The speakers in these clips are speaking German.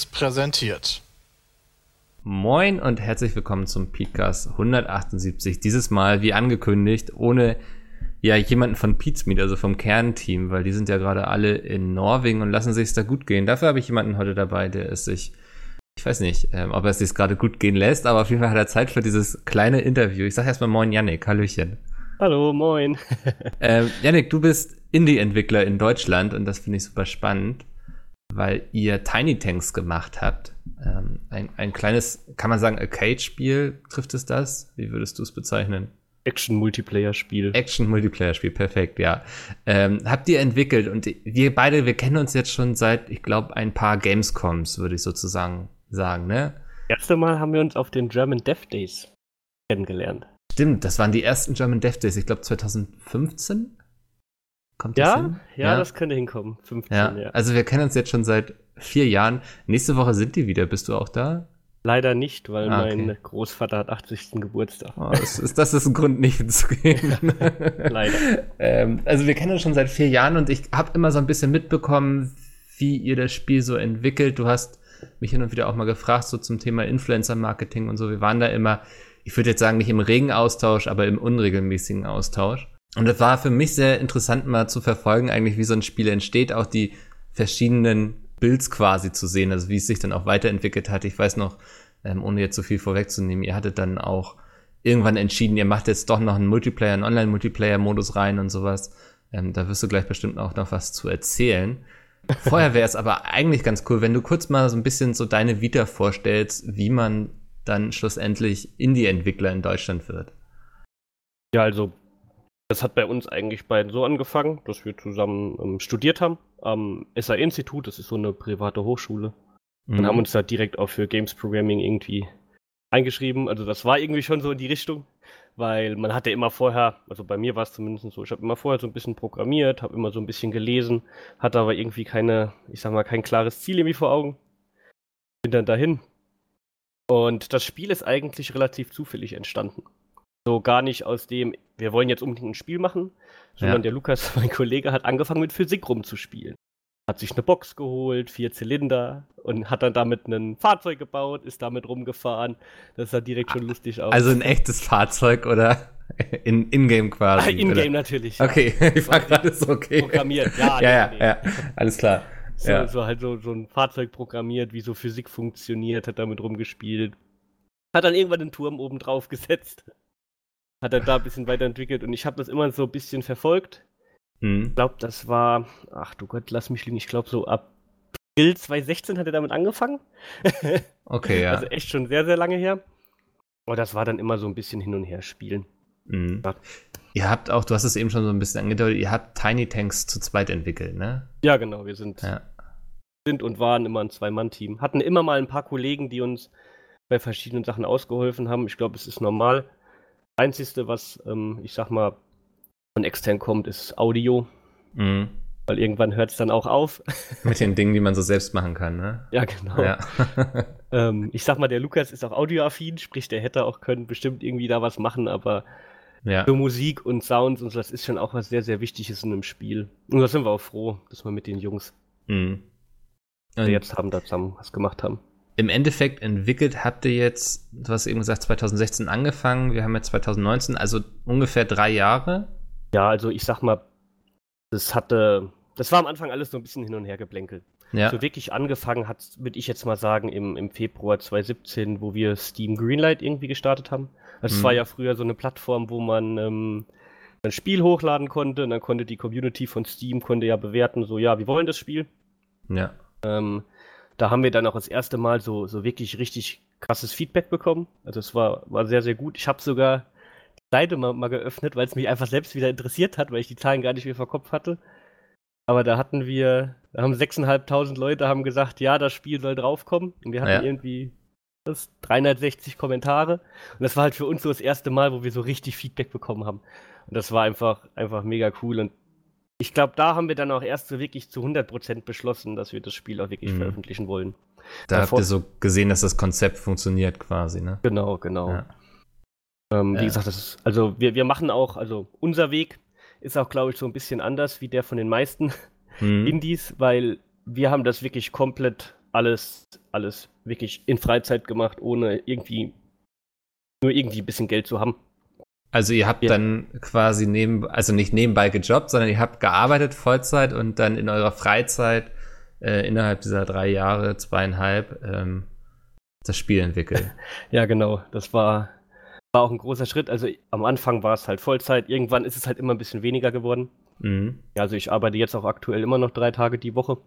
Seriös präsentiert. Moin und herzlich willkommen zum Podcast 178. Dieses Mal, wie angekündigt, ohne ja jemanden von Pizmeet, also vom Kernteam, weil die sind ja gerade alle in Norwegen und lassen sich da gut gehen. Dafür habe ich jemanden heute dabei, der es sich, ich weiß nicht, ähm, ob er es sich gerade gut gehen lässt, aber auf jeden Fall hat er Zeit für dieses kleine Interview. Ich sage erstmal Moin Yannick, Hallöchen. Hallo, moin. ähm, Yannick, du bist Indie-Entwickler in Deutschland und das finde ich super spannend, weil ihr Tiny Tanks gemacht habt. Ähm, ein, ein kleines, kann man sagen, Arcade-Spiel, trifft es das? Wie würdest du es bezeichnen? Action-Multiplayer-Spiel. Action-Multiplayer-Spiel, perfekt, ja. Ähm, habt ihr entwickelt und wir beide, wir kennen uns jetzt schon seit, ich glaube, ein paar Gamescoms, würde ich sozusagen sagen, ne? Das erste Mal haben wir uns auf den German Dev Days kennengelernt. Stimmt, das waren die ersten German Dev Days, ich glaube 2015. Kommt das ja, hin? Ja, ja, das könnte hinkommen. 15, ja. ja. Also wir kennen uns jetzt schon seit vier Jahren. Nächste Woche sind die wieder. Bist du auch da? Leider nicht, weil ah, okay. mein Großvater hat 80. Geburtstag. Oh, das, ist, das ist ein Grund, nicht hinzugehen. Leider. ähm, also wir kennen uns schon seit vier Jahren und ich habe immer so ein bisschen mitbekommen, wie ihr das Spiel so entwickelt. Du hast mich hin und wieder auch mal gefragt, so zum Thema Influencer-Marketing und so. Wir waren da immer ich würde jetzt sagen, nicht im regen Austausch, aber im unregelmäßigen Austausch. Und es war für mich sehr interessant, mal zu verfolgen, eigentlich, wie so ein Spiel entsteht, auch die verschiedenen Builds quasi zu sehen, also wie es sich dann auch weiterentwickelt hat. Ich weiß noch, ähm, ohne jetzt so viel vorwegzunehmen, ihr hattet dann auch irgendwann entschieden, ihr macht jetzt doch noch einen Multiplayer, einen Online-Multiplayer-Modus rein und sowas. Ähm, da wirst du gleich bestimmt auch noch was zu erzählen. Vorher wäre es aber eigentlich ganz cool, wenn du kurz mal so ein bisschen so deine Vita vorstellst, wie man dann schlussendlich Indie-Entwickler in Deutschland wird? Ja, also das hat bei uns eigentlich beiden so angefangen, dass wir zusammen ähm, studiert haben am SA-Institut, das ist so eine private Hochschule. Mhm. Und haben uns da direkt auch für Games Programming irgendwie eingeschrieben. Also das war irgendwie schon so in die Richtung, weil man hatte immer vorher, also bei mir war es zumindest so, ich habe immer vorher so ein bisschen programmiert, habe immer so ein bisschen gelesen, hatte aber irgendwie keine, ich sag mal, kein klares Ziel irgendwie vor Augen. Bin dann dahin, und das Spiel ist eigentlich relativ zufällig entstanden. So gar nicht aus dem, wir wollen jetzt unbedingt ein Spiel machen, sondern ja. der Lukas, mein Kollege, hat angefangen mit Physik rumzuspielen. Hat sich eine Box geholt, vier Zylinder und hat dann damit ein Fahrzeug gebaut, ist damit rumgefahren. Das sah direkt schon lustig aus. Also ein echtes Fahrzeug oder in Ingame quasi? Ingame natürlich. Okay, ich war gerade so okay. Programmiert, ja. ja, ja, ja, alles klar. So, ja. so halt so, so ein Fahrzeug programmiert, wie so Physik funktioniert, hat damit rumgespielt. Hat dann irgendwann den Turm oben drauf gesetzt. Hat er da ein bisschen weiterentwickelt und ich habe das immer so ein bisschen verfolgt. Mhm. Ich glaube, das war, ach du Gott, lass mich liegen, ich glaube so ab April 2016 hat er damit angefangen. okay, ja. Also echt schon sehr, sehr lange her. Aber das war dann immer so ein bisschen hin und her spielen. Mhm. Ja. Ihr habt auch, du hast es eben schon so ein bisschen angedeutet, ihr habt Tiny Tanks zu zweit entwickelt, ne? Ja, genau, wir sind, ja. sind und waren immer ein Zwei-Mann-Team. Hatten immer mal ein paar Kollegen, die uns bei verschiedenen Sachen ausgeholfen haben. Ich glaube, es ist normal. Einzigste, was, ähm, ich sag mal, von extern kommt, ist Audio. Mhm. Weil irgendwann hört es dann auch auf. Mit den Dingen, die man so selbst machen kann, ne? Ja, genau. Ja. ähm, ich sag mal, der Lukas ist auch audioaffin, sprich, der hätte auch können bestimmt irgendwie da was machen, aber ja. Für Musik und Sounds und so, das ist schon auch was sehr, sehr Wichtiges in einem Spiel. Und da sind wir auch froh, dass wir mit den Jungs, mhm. die jetzt haben, da zusammen was gemacht haben. Im Endeffekt entwickelt habt ihr jetzt, du hast eben gesagt, 2016 angefangen, wir haben jetzt 2019, also ungefähr drei Jahre. Ja, also ich sag mal, das hatte, das war am Anfang alles so ein bisschen hin und her geblänkelt. Ja. So wirklich angefangen hat, würde ich jetzt mal sagen, im, im Februar 2017, wo wir Steam Greenlight irgendwie gestartet haben. Also es war mhm. ja früher so eine Plattform, wo man ähm, ein Spiel hochladen konnte und dann konnte die Community von Steam konnte ja bewerten, so ja, wir wollen das Spiel. Ja. Ähm, da haben wir dann auch das erste Mal so, so wirklich richtig krasses Feedback bekommen. Also es war, war sehr, sehr gut. Ich habe sogar die Seite mal, mal geöffnet, weil es mich einfach selbst wieder interessiert hat, weil ich die Zahlen gar nicht mehr vor Kopf hatte. Aber da hatten wir, da haben 6.500 Leute haben gesagt, ja, das Spiel soll draufkommen. Und wir hatten ja. irgendwie das, 360 Kommentare. Und das war halt für uns so das erste Mal, wo wir so richtig Feedback bekommen haben. Und das war einfach, einfach mega cool. Und ich glaube, da haben wir dann auch erst so wirklich zu 100% beschlossen, dass wir das Spiel auch wirklich mhm. veröffentlichen wollen. Da Davor habt ihr so gesehen, dass das Konzept funktioniert quasi, ne? Genau, genau. Ja. Ähm, ja. Wie gesagt, das ist, also wir, wir machen auch, also unser Weg ist auch, glaube ich, so ein bisschen anders wie der von den meisten mhm. Indies, weil wir haben das wirklich komplett alles, alles wirklich in Freizeit gemacht, ohne irgendwie nur irgendwie ein bisschen Geld zu haben. Also ihr habt ja. dann quasi neben, also nicht nebenbei gejobbt, sondern ihr habt gearbeitet Vollzeit und dann in eurer Freizeit äh, innerhalb dieser drei Jahre, zweieinhalb, ähm, das Spiel entwickelt. ja, genau. Das war, war auch ein großer Schritt. Also am Anfang war es halt Vollzeit, irgendwann ist es halt immer ein bisschen weniger geworden. Mhm. Also ich arbeite jetzt auch aktuell immer noch drei Tage die Woche.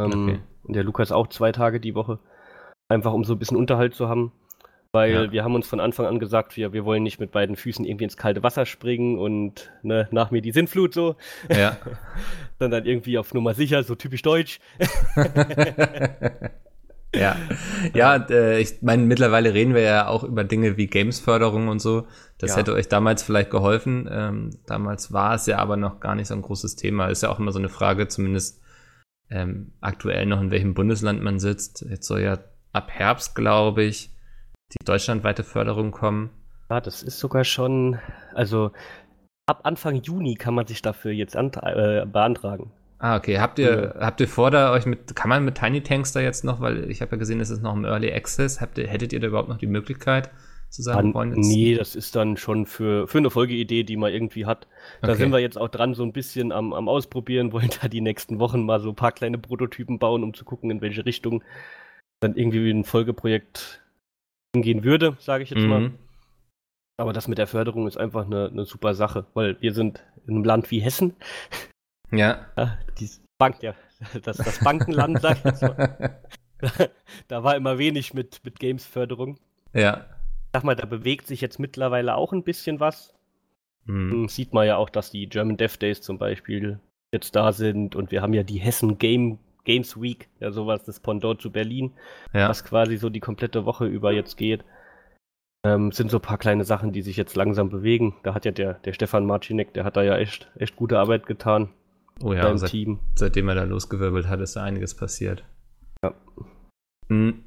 Ähm, okay. Und der Lukas auch zwei Tage die Woche. Einfach um so ein bisschen Unterhalt zu haben. Weil ja. wir haben uns von Anfang an gesagt, wir, wir wollen nicht mit beiden Füßen irgendwie ins kalte Wasser springen und ne, nach mir die Sintflut so. Ja. Sondern irgendwie auf Nummer sicher, so typisch deutsch. ja, ja, äh, ich meine, mittlerweile reden wir ja auch über Dinge wie Gamesförderung und so. Das ja. hätte euch damals vielleicht geholfen. Ähm, damals war es ja aber noch gar nicht so ein großes Thema. Ist ja auch immer so eine Frage, zumindest ähm, aktuell noch, in welchem Bundesland man sitzt. Jetzt soll ja ab Herbst, glaube ich, die deutschlandweite Förderung kommen. Ja, das ist sogar schon, also ab Anfang Juni kann man sich dafür jetzt äh, beantragen. Ah, okay. Habt ihr, ja. habt ihr vor, da euch mit, kann man mit Tiny Tanks da jetzt noch, weil ich habe ja gesehen, es ist noch im Early Access, habt ihr, hättet ihr da überhaupt noch die Möglichkeit zu sagen, An, Nee, das ist dann schon für, für eine Folgeidee, die man irgendwie hat. Da okay. sind wir jetzt auch dran, so ein bisschen am, am Ausprobieren, wollen da die nächsten Wochen mal so ein paar kleine Prototypen bauen, um zu gucken, in welche Richtung dann irgendwie ein Folgeprojekt hingehen würde, sage ich jetzt mhm. mal. Aber das mit der Förderung ist einfach eine, eine super Sache, weil wir sind in einem Land wie Hessen. Ja. ja die Bank, ja, das, das Bankenland, sag ich jetzt mal. da war immer wenig mit, mit Games-Förderung. Ja. Sag mal, da bewegt sich jetzt mittlerweile auch ein bisschen was. Mhm. Sieht man ja auch, dass die German Dev Days zum Beispiel jetzt da sind und wir haben ja die Hessen Game Games Week, ja sowas, das Pendant zu Berlin, ja. was quasi so die komplette Woche über jetzt geht. Ähm, sind so ein paar kleine Sachen, die sich jetzt langsam bewegen. Da hat ja der, der Stefan Marcinek, der hat da ja echt, echt gute Arbeit getan. Oh ja, seit, Team. seitdem er da losgewirbelt hat, ist da einiges passiert. Ja. Hm.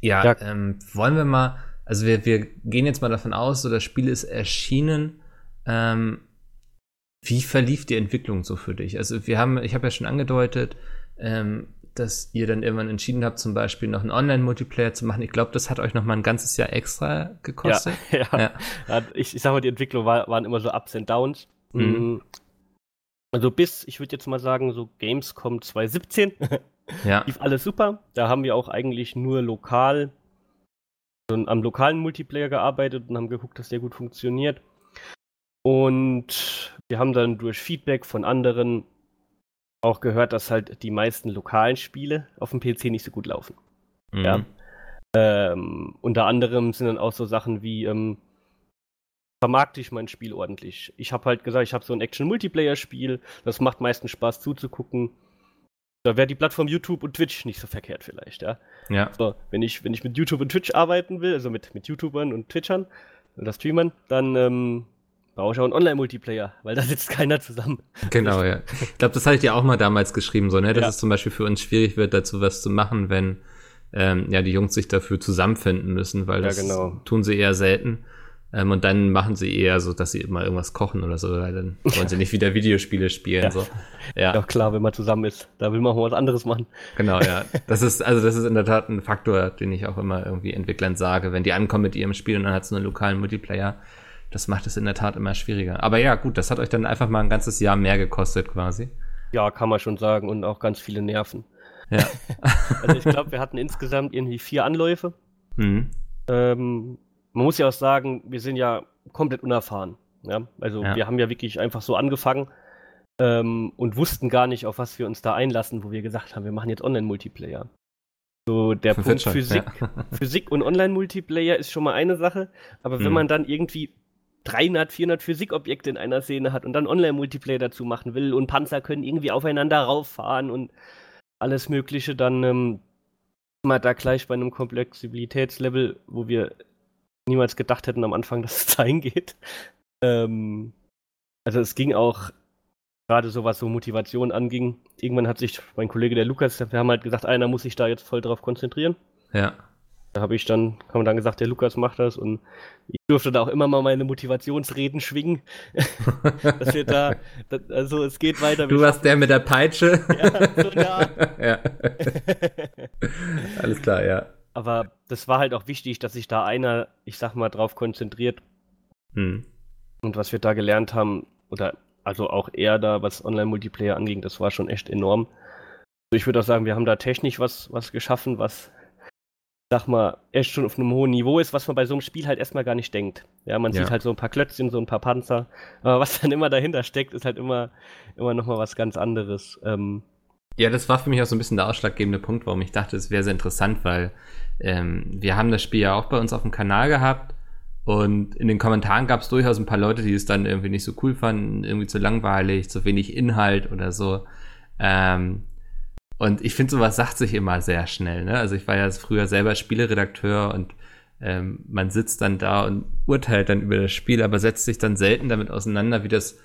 Ja, ja. Ähm, wollen wir mal, also wir, wir gehen jetzt mal davon aus, so das Spiel ist erschienen. Ähm, wie verlief die Entwicklung so für dich? Also wir haben, ich habe ja schon angedeutet, ähm, dass ihr dann irgendwann entschieden habt, zum Beispiel noch einen Online-Multiplayer zu machen. Ich glaube, das hat euch noch mal ein ganzes Jahr extra gekostet. Ja, ja. ja. Ich, ich sag mal, die Entwicklung war, waren immer so Ups und Downs. Mhm. Mm. Also bis, ich würde jetzt mal sagen, so Gamescom 2017 ja. lief alles super. Da haben wir auch eigentlich nur lokal also am lokalen Multiplayer gearbeitet und haben geguckt, dass der gut funktioniert. Und wir haben dann durch Feedback von anderen auch gehört, dass halt die meisten lokalen Spiele auf dem PC nicht so gut laufen. Mhm. Ja. Ähm, unter anderem sind dann auch so Sachen wie, ähm, vermarkte ich mein Spiel ordentlich. Ich habe halt gesagt, ich habe so ein Action-Multiplayer-Spiel, das macht meistens Spaß zuzugucken. Da wäre die Plattform YouTube und Twitch nicht so verkehrt vielleicht, ja. Ja. So, wenn ich, wenn ich mit YouTube und Twitch arbeiten will, also mit, mit YouTubern und Twitchern oder Streamern, dann ähm, brauche ich auch einen Online-Multiplayer, weil da sitzt keiner zusammen. Genau, ja. Ich glaube, das hatte ich dir auch mal damals geschrieben, so, ne, dass ja. es zum Beispiel für uns schwierig wird, dazu was zu machen, wenn ähm, ja die Jungs sich dafür zusammenfinden müssen, weil das ja, genau. tun sie eher selten. Ähm, und dann machen sie eher so, dass sie immer irgendwas kochen oder so, weil dann wollen sie nicht wieder Videospiele spielen. Ja. So. Ja. ja, klar, wenn man zusammen ist, da will man auch was anderes machen. Genau, ja. Das ist, also das ist in der Tat ein Faktor, den ich auch immer irgendwie Entwicklern sage. Wenn die ankommen mit ihrem Spiel und dann hat es einen lokalen Multiplayer, das macht es in der Tat immer schwieriger. Aber ja, gut, das hat euch dann einfach mal ein ganzes Jahr mehr gekostet quasi. Ja, kann man schon sagen und auch ganz viele Nerven. Ja. also ich glaube, wir hatten insgesamt irgendwie vier Anläufe. Mhm. Ähm, man muss ja auch sagen, wir sind ja komplett unerfahren. Ja? Also ja. wir haben ja wirklich einfach so angefangen ähm, und wussten gar nicht, auf was wir uns da einlassen, wo wir gesagt haben, wir machen jetzt Online-Multiplayer. So der Punkt Physik, ja. Physik und Online-Multiplayer ist schon mal eine Sache, aber wenn mhm. man dann irgendwie 300, 400 Physikobjekte in einer Szene hat und dann Online-Multiplayer dazu machen will und Panzer können irgendwie aufeinander rauffahren und alles Mögliche, dann ähm, mal da gleich bei einem Komplexibilitätslevel, wo wir niemals gedacht hätten am Anfang, dass es dahin geht. Ähm, also es ging auch gerade so, was so Motivation anging. Irgendwann hat sich mein Kollege der Lukas, wir haben halt gesagt, einer muss sich da jetzt voll drauf konzentrieren. Ja. Da habe ich dann, haben dann gesagt, der Lukas macht das und ich durfte da auch immer mal meine Motivationsreden schwingen. dass wir da, das, also es geht weiter. Du warst der mit der Peitsche. ja, so ja. ja. Alles klar, ja. Aber das war halt auch wichtig, dass sich da einer, ich sag mal, drauf konzentriert. Hm. Und was wir da gelernt haben, oder also auch er da, was Online-Multiplayer anging, das war schon echt enorm. Also ich würde auch sagen, wir haben da technisch was, was geschaffen, was sag mal, echt schon auf einem hohen Niveau ist, was man bei so einem Spiel halt erstmal gar nicht denkt. Ja, man ja. sieht halt so ein paar Klötzchen, so ein paar Panzer, aber was dann immer dahinter steckt, ist halt immer, immer nochmal was ganz anderes. Ähm, ja, das war für mich auch so ein bisschen der ausschlaggebende Punkt, warum ich dachte, es wäre sehr interessant, weil ähm, wir haben das Spiel ja auch bei uns auf dem Kanal gehabt und in den Kommentaren gab es durchaus ein paar Leute, die es dann irgendwie nicht so cool fanden, irgendwie zu langweilig, zu wenig Inhalt oder so. Ähm, und ich finde, sowas sagt sich immer sehr schnell. Ne? Also ich war ja früher selber Spieleredakteur und ähm, man sitzt dann da und urteilt dann über das Spiel, aber setzt sich dann selten damit auseinander, wie das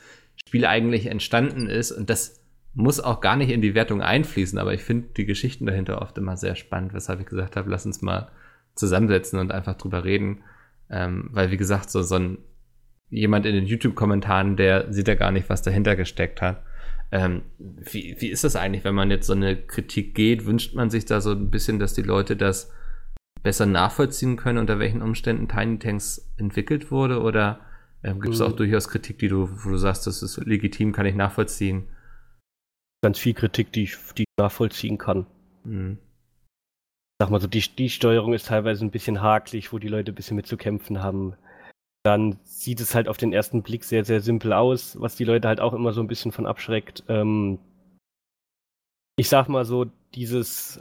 Spiel eigentlich entstanden ist. Und das muss auch gar nicht in die Wertung einfließen, aber ich finde die Geschichten dahinter oft immer sehr spannend, weshalb ich gesagt habe, lass uns mal zusammensetzen und einfach drüber reden. Ähm, weil, wie gesagt, so, so ein jemand in den YouTube-Kommentaren, der sieht ja gar nicht, was dahinter gesteckt hat. Ähm, wie, wie ist das eigentlich, wenn man jetzt so eine Kritik geht? Wünscht man sich da so ein bisschen, dass die Leute das besser nachvollziehen können, unter welchen Umständen Tiny Tanks entwickelt wurde? Oder ähm, gibt es auch mhm. durchaus Kritik, die du, wo du sagst, das ist legitim, kann ich nachvollziehen? Ganz viel Kritik, die ich, die ich nachvollziehen kann. Mhm. Sag mal so, die, die Steuerung ist teilweise ein bisschen hakelig, wo die Leute ein bisschen mit zu kämpfen haben dann sieht es halt auf den ersten Blick sehr, sehr simpel aus, was die Leute halt auch immer so ein bisschen von abschreckt. Ähm, ich sag mal so, dieses,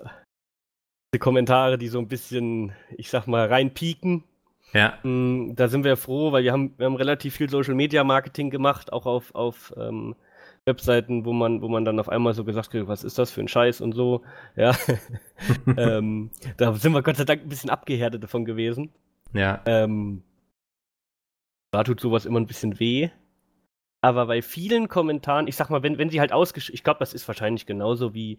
diese Kommentare, die so ein bisschen, ich sag mal, reinpieken. Ja. Ähm, da sind wir froh, weil wir haben, wir haben relativ viel Social Media Marketing gemacht, auch auf, auf ähm, Webseiten, wo man, wo man dann auf einmal so gesagt hat, was ist das für ein Scheiß und so. Ja. ähm, da sind wir Gott sei Dank ein bisschen abgehärtet davon gewesen. Ja. Ähm, da tut sowas immer ein bisschen weh. Aber bei vielen Kommentaren, ich sag mal, wenn, wenn sie halt ausgeschrieben, ich glaube, das ist wahrscheinlich genauso wie,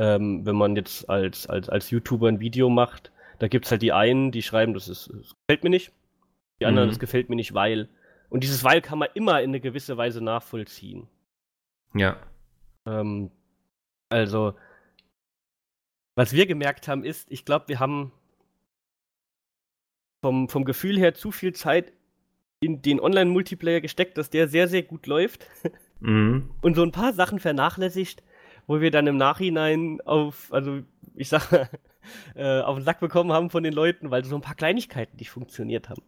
ähm, wenn man jetzt als, als, als YouTuber ein Video macht, da gibt es halt die einen, die schreiben, das, ist, das gefällt mir nicht. Die anderen, mhm. das gefällt mir nicht, weil. Und dieses Weil kann man immer in eine gewisse Weise nachvollziehen. Ja. Ähm, also, was wir gemerkt haben, ist, ich glaube, wir haben vom, vom Gefühl her zu viel Zeit in den Online-Multiplayer gesteckt, dass der sehr, sehr gut läuft. Mhm. Und so ein paar Sachen vernachlässigt, wo wir dann im Nachhinein auf, also ich sag, äh, auf den Sack bekommen haben von den Leuten, weil so ein paar Kleinigkeiten nicht funktioniert haben.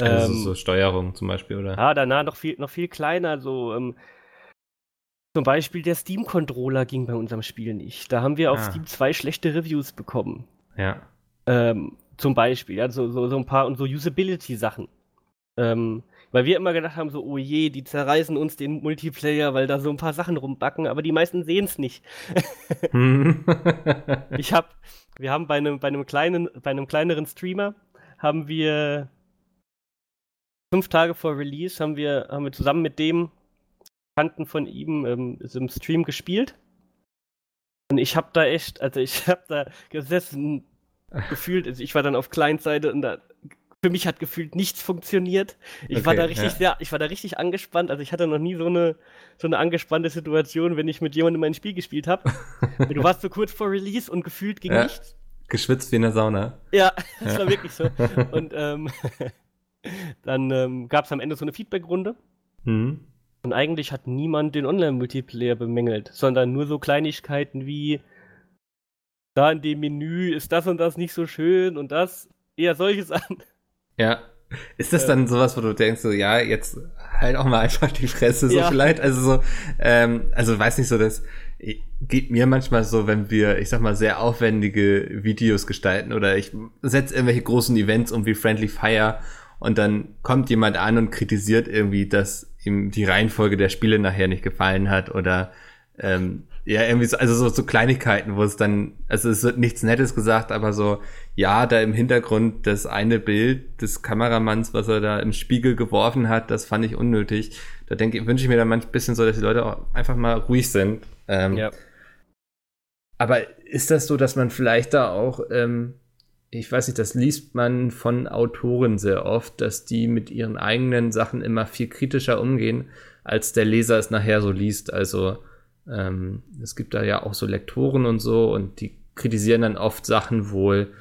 Also ähm, so Steuerung zum Beispiel, oder? Ja, danach noch viel, noch viel kleiner, so ähm, zum Beispiel der Steam-Controller ging bei unserem Spiel nicht. Da haben wir auf ah. Steam zwei schlechte Reviews bekommen. Ja. Ähm, zum Beispiel, ja, so, so, so ein paar und so Usability-Sachen. Ähm, weil wir immer gedacht haben, so, oh je, die zerreißen uns den Multiplayer, weil da so ein paar Sachen rumbacken, aber die meisten sehen es nicht. Hm. ich hab, wir haben bei einem, bei einem kleinen, bei einem kleineren Streamer, haben wir fünf Tage vor Release, haben wir, haben wir zusammen mit dem Kanten von ihm ähm, im Stream gespielt. Und ich hab da echt, also ich hab da gesessen, gefühlt, also ich war dann auf Client-Seite und da für mich hat gefühlt nichts funktioniert. Ich okay, war da richtig ja. sehr, ich war da richtig angespannt. Also ich hatte noch nie so eine, so eine angespannte Situation, wenn ich mit jemandem mein Spiel gespielt habe. du warst so kurz vor Release und gefühlt ging ja. nichts. Geschwitzt wie in der Sauna. Ja, das ja. war wirklich so. Und ähm, dann ähm, gab es am Ende so eine Feedback-Runde. Mhm. Und eigentlich hat niemand den Online-Multiplayer bemängelt, sondern nur so Kleinigkeiten wie da in dem Menü ist das und das nicht so schön und das. Eher solche Sachen. Ja. Ist das dann sowas, wo du denkst, so, ja, jetzt halt auch mal einfach die Fresse, so ja. vielleicht? Also so, ähm, also weiß nicht so, das geht mir manchmal so, wenn wir, ich sag mal, sehr aufwendige Videos gestalten oder ich setze irgendwelche großen Events um wie Friendly Fire und dann kommt jemand an und kritisiert irgendwie, dass ihm die Reihenfolge der Spiele nachher nicht gefallen hat oder ähm, ja, irgendwie so, also so, so Kleinigkeiten, wo es dann, also es wird nichts Nettes gesagt, aber so, ja, da im Hintergrund das eine Bild des Kameramanns, was er da im Spiegel geworfen hat, das fand ich unnötig. Da denke wünsche ich mir dann manchmal ein bisschen so, dass die Leute auch einfach mal ruhig sind. Ähm, ja. Aber ist das so, dass man vielleicht da auch, ähm, ich weiß nicht, das liest man von Autoren sehr oft, dass die mit ihren eigenen Sachen immer viel kritischer umgehen, als der Leser es nachher so liest. Also ähm, es gibt da ja auch so Lektoren und so und die kritisieren dann oft Sachen wohl,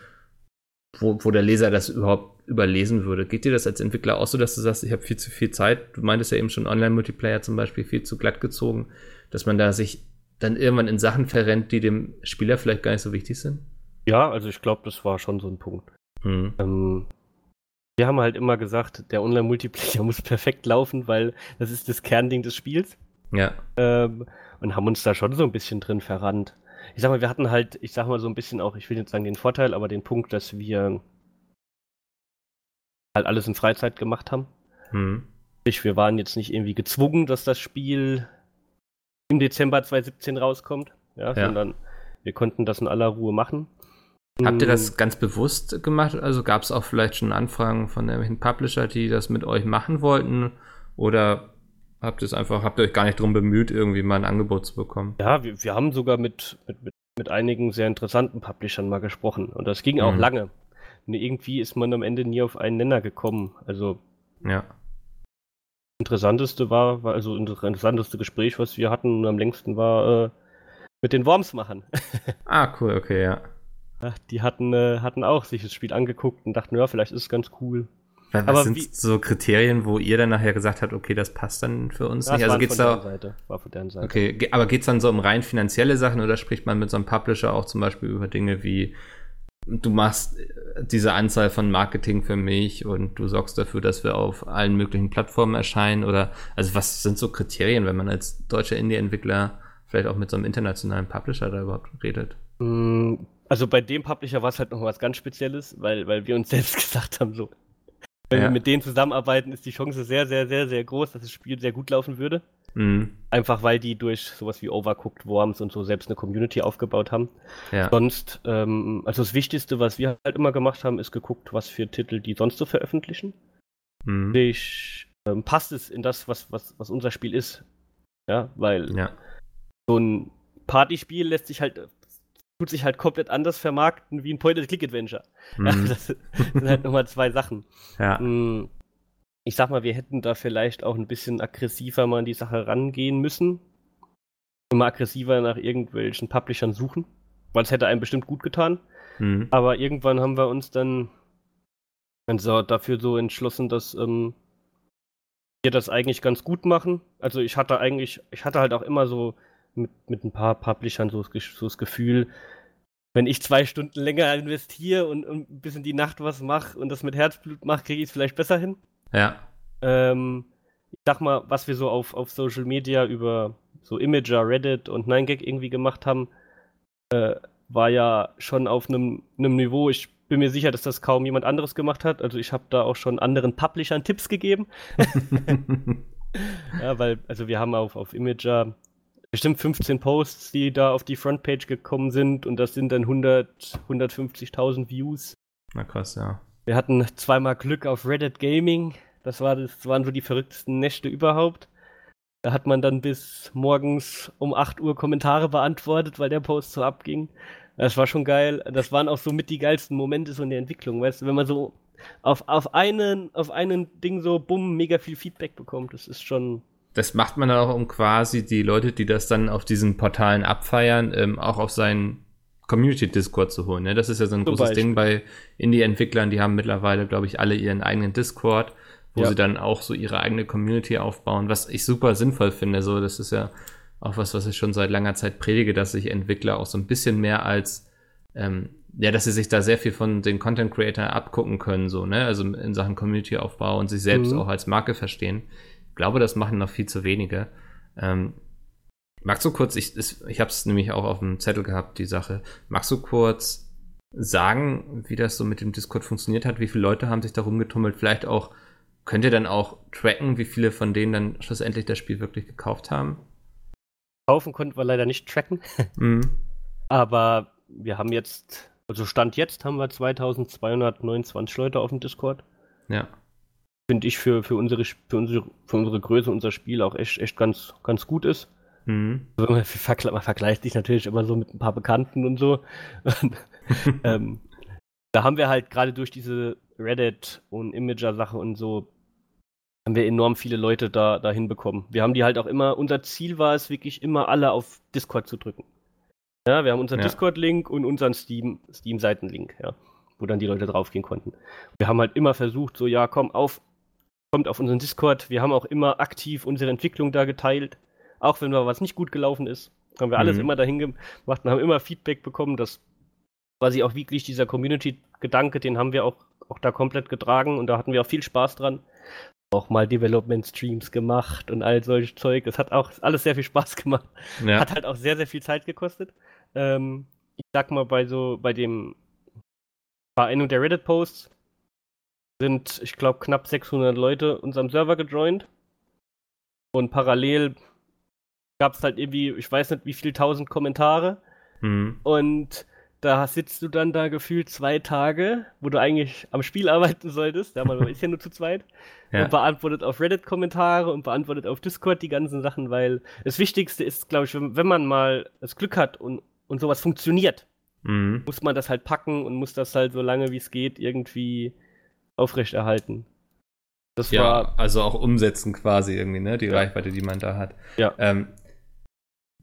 wo, wo der Leser das überhaupt überlesen würde. Geht dir das als Entwickler auch so, dass du sagst, ich habe viel zu viel Zeit? Du meintest ja eben schon Online-Multiplayer zum Beispiel viel zu glatt gezogen, dass man da sich dann irgendwann in Sachen verrennt, die dem Spieler vielleicht gar nicht so wichtig sind? Ja, also ich glaube, das war schon so ein Punkt. Mhm. Ähm, wir haben halt immer gesagt, der Online-Multiplayer muss perfekt laufen, weil das ist das Kernding des Spiels. Ja. Ähm, und haben uns da schon so ein bisschen drin verrannt. Ich sag mal, wir hatten halt, ich sag mal so ein bisschen auch, ich will jetzt sagen den Vorteil, aber den Punkt, dass wir halt alles in Freizeit gemacht haben. Mhm. Wir waren jetzt nicht irgendwie gezwungen, dass das Spiel im Dezember 2017 rauskommt, ja, ja. sondern wir konnten das in aller Ruhe machen. Habt ihr das hm. ganz bewusst gemacht? Also gab es auch vielleicht schon Anfragen von irgendwelchen Publisher, die das mit euch machen wollten? Oder habt ihr es einfach, habt ihr euch gar nicht darum bemüht, irgendwie mal ein Angebot zu bekommen? Ja, wir, wir haben sogar mit, mit, mit, einigen sehr interessanten Publishern mal gesprochen. Und das ging auch mhm. lange. Und irgendwie ist man am Ende nie auf einen Nenner gekommen. Also. Ja. Interessanteste war, war also das interessanteste Gespräch, was wir hatten und am längsten war äh, mit den Worms machen. ah, cool, okay, ja. ja die hatten, äh, hatten auch sich das Spiel angeguckt und dachten, ja, vielleicht ist es ganz cool. Was aber sind wie, so Kriterien, wo ihr dann nachher gesagt habt, okay, das passt dann für uns nicht? Also geht's da Seite, war von deren Seite. Okay, aber geht's dann so um rein finanzielle Sachen oder spricht man mit so einem Publisher auch zum Beispiel über Dinge wie du machst äh, diese Anzahl von Marketing für mich und du sorgst dafür, dass wir auf allen möglichen Plattformen erscheinen oder also was sind so Kriterien, wenn man als deutscher Indie-Entwickler vielleicht auch mit so einem internationalen Publisher da überhaupt redet? Mm, also bei dem Publisher war es halt noch was ganz Spezielles, weil, weil wir uns selbst gesagt haben, so, wenn ja. wir mit denen zusammenarbeiten, ist die Chance sehr, sehr, sehr, sehr groß, dass das Spiel sehr gut laufen würde. Mhm. Einfach weil die durch sowas wie Overcooked Worms und so selbst eine Community aufgebaut haben. Ja. Sonst, ähm, also das Wichtigste, was wir halt immer gemacht haben, ist geguckt, was für Titel die sonst so veröffentlichen. Mhm. Ich, ähm, passt es in das, was, was, was unser Spiel ist. Ja, weil ja. so ein Partyspiel lässt sich halt tut sich halt komplett anders vermarkten wie ein Point-and-Click-Adventure. Mhm. Ja, das sind halt nochmal zwei Sachen. Ja. Mm, ich sag mal, wir hätten da vielleicht auch ein bisschen aggressiver mal an die Sache rangehen müssen. Immer aggressiver nach irgendwelchen Publishern suchen, weil es hätte einem bestimmt gut getan. Mhm. Aber irgendwann haben wir uns dann also dafür so entschlossen, dass ähm, wir das eigentlich ganz gut machen. Also ich hatte eigentlich, ich hatte halt auch immer so mit, mit ein paar Publishern so, so das Gefühl, wenn ich zwei Stunden länger investiere und, und bis in die Nacht was mache und das mit Herzblut mache, kriege ich es vielleicht besser hin. Ja. Ähm, ich sag mal, was wir so auf, auf Social Media über so Imager, Reddit und 9gag irgendwie gemacht haben, äh, war ja schon auf einem Niveau, ich bin mir sicher, dass das kaum jemand anderes gemacht hat. Also ich habe da auch schon anderen Publishern Tipps gegeben. ja, weil, also wir haben auf, auf Imager bestimmt 15 Posts, die da auf die Frontpage gekommen sind und das sind dann 100, 150.000 Views. Na krass, ja. Wir hatten zweimal Glück auf Reddit Gaming. Das, war, das waren so die verrücktesten Nächte überhaupt. Da hat man dann bis morgens um 8 Uhr Kommentare beantwortet, weil der Post so abging. Das war schon geil. Das waren auch so mit die geilsten Momente so in der Entwicklung, weißt du, wenn man so auf, auf einen, auf einen Ding so bumm, mega viel Feedback bekommt. Das ist schon. Das macht man dann auch, um quasi die Leute, die das dann auf diesen Portalen abfeiern, ähm, auch auf seinen Community-Discord zu holen. Ne? Das ist ja so ein Zum großes Beispiel. Ding bei Indie-Entwicklern. Die haben mittlerweile, glaube ich, alle ihren eigenen Discord, wo ja. sie dann auch so ihre eigene Community aufbauen, was ich super sinnvoll finde. So, das ist ja auch was, was ich schon seit langer Zeit predige, dass sich Entwickler auch so ein bisschen mehr als ähm, ja, dass sie sich da sehr viel von den Content Creator abgucken können, so, ne? Also in Sachen Community-Aufbau und sich selbst mhm. auch als Marke verstehen. Glaube, das machen noch viel zu wenige. Ähm, Magst du kurz, ich, ich habe es nämlich auch auf dem Zettel gehabt, die Sache. Magst du kurz sagen, wie das so mit dem Discord funktioniert hat? Wie viele Leute haben sich da rumgetummelt? Vielleicht auch, könnt ihr dann auch tracken, wie viele von denen dann schlussendlich das Spiel wirklich gekauft haben? Kaufen konnten wir leider nicht tracken. Mhm. Aber wir haben jetzt, also Stand jetzt haben wir 2229 Leute auf dem Discord. Ja. Finde ich für, für, unsere, für, unsere, für unsere Größe, unser Spiel auch echt, echt ganz, ganz gut ist. Mhm. Man, vergleicht sich natürlich immer so mit ein paar Bekannten und so. ähm, da haben wir halt gerade durch diese Reddit und Imager-Sache und so, haben wir enorm viele Leute da, da hinbekommen. Wir haben die halt auch immer, unser Ziel war es wirklich immer alle auf Discord zu drücken. Ja, wir haben unseren ja. Discord-Link und unseren Steam, Steam-Seiten-Link, ja, wo dann die Leute draufgehen konnten. Wir haben halt immer versucht, so, ja, komm auf, kommt auf unseren Discord. Wir haben auch immer aktiv unsere Entwicklung da geteilt. Auch wenn mal was nicht gut gelaufen ist, haben wir alles mhm. immer dahin gemacht und haben immer Feedback bekommen. Das quasi auch wirklich dieser Community-Gedanke, den haben wir auch, auch da komplett getragen und da hatten wir auch viel Spaß dran. Auch mal Development-Streams gemacht und all solches Zeug. Das hat auch alles sehr viel Spaß gemacht. Ja. Hat halt auch sehr, sehr viel Zeit gekostet. Ähm, ich sag mal, bei so, bei dem, bei einem der Reddit-Posts sind, ich glaube, knapp 600 Leute unserem Server gejoint. Und parallel gab es halt irgendwie, ich weiß nicht, wie viele tausend Kommentare. Mhm. Und da sitzt du dann da gefühlt zwei Tage, wo du eigentlich am Spiel arbeiten solltest. Ja, man ist ja nur zu zweit. Ja. Und beantwortet auf Reddit Kommentare und beantwortet auf Discord die ganzen Sachen, weil das Wichtigste ist, glaube ich, wenn, wenn, man mal das Glück hat und, und sowas funktioniert, mhm. muss man das halt packen und muss das halt so lange wie es geht irgendwie aufrechterhalten. Das ja, war also auch umsetzen quasi irgendwie, ne? Die ja. Reichweite, die man da hat. Ja. Ähm,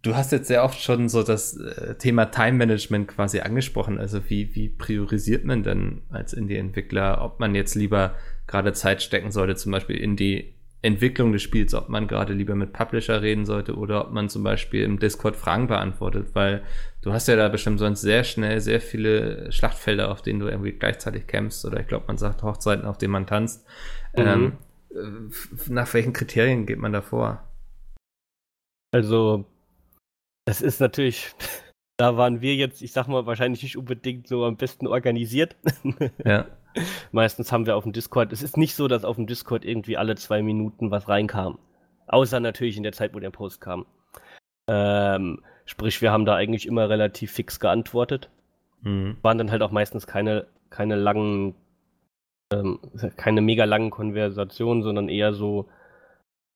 du hast jetzt sehr oft schon so das äh, Thema Time Management quasi angesprochen. Also wie, wie priorisiert man denn als Indie-Entwickler, ob man jetzt lieber gerade Zeit stecken sollte, zum Beispiel in die Entwicklung des Spiels, ob man gerade lieber mit Publisher reden sollte oder ob man zum Beispiel im Discord Fragen beantwortet, weil du hast ja da bestimmt sonst sehr schnell sehr viele Schlachtfelder, auf denen du irgendwie gleichzeitig kämpfst oder ich glaube, man sagt Hochzeiten, auf denen man tanzt. Mhm. Ähm, äh, nach welchen Kriterien geht man da vor? Also, es ist natürlich, da waren wir jetzt, ich sag mal, wahrscheinlich nicht unbedingt so am besten organisiert. Ja. Meistens haben wir auf dem Discord, es ist nicht so, dass auf dem Discord irgendwie alle zwei Minuten was reinkam. Außer natürlich in der Zeit, wo der Post kam. Ähm, sprich, wir haben da eigentlich immer relativ fix geantwortet. Mhm. Waren dann halt auch meistens keine, keine langen, ähm, keine mega langen Konversationen, sondern eher so,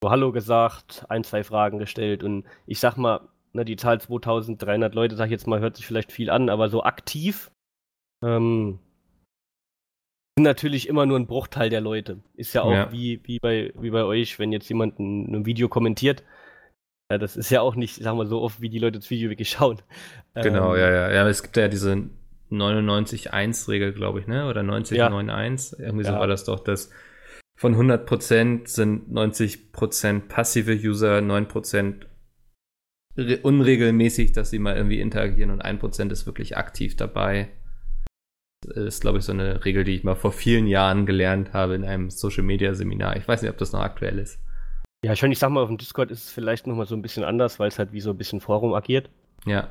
so Hallo gesagt, ein, zwei Fragen gestellt und ich sag mal, ne, die Zahl 2300 Leute, sag ich jetzt mal, hört sich vielleicht viel an, aber so aktiv ähm, sind natürlich immer nur ein Bruchteil der Leute. Ist ja auch ja. Wie, wie, bei, wie bei euch, wenn jetzt jemand ein, ein Video kommentiert. Ja, das ist ja auch nicht, sagen wir so oft, wie die Leute das Video wirklich schauen. Genau, ähm, ja, ja. Ja, es gibt ja diese 99-1-Regel, glaube ich, ne? Oder 90-9-1. Ja. Irgendwie so war das doch, dass von 100% sind 90% passive User, 9% unregelmäßig, dass sie mal irgendwie interagieren und 1% ist wirklich aktiv dabei ist, glaube ich, so eine Regel, die ich mal vor vielen Jahren gelernt habe in einem Social Media Seminar. Ich weiß nicht, ob das noch aktuell ist. Ja, schon, ich sag mal, auf dem Discord ist es vielleicht nochmal so ein bisschen anders, weil es halt wie so ein bisschen Forum agiert. Ja.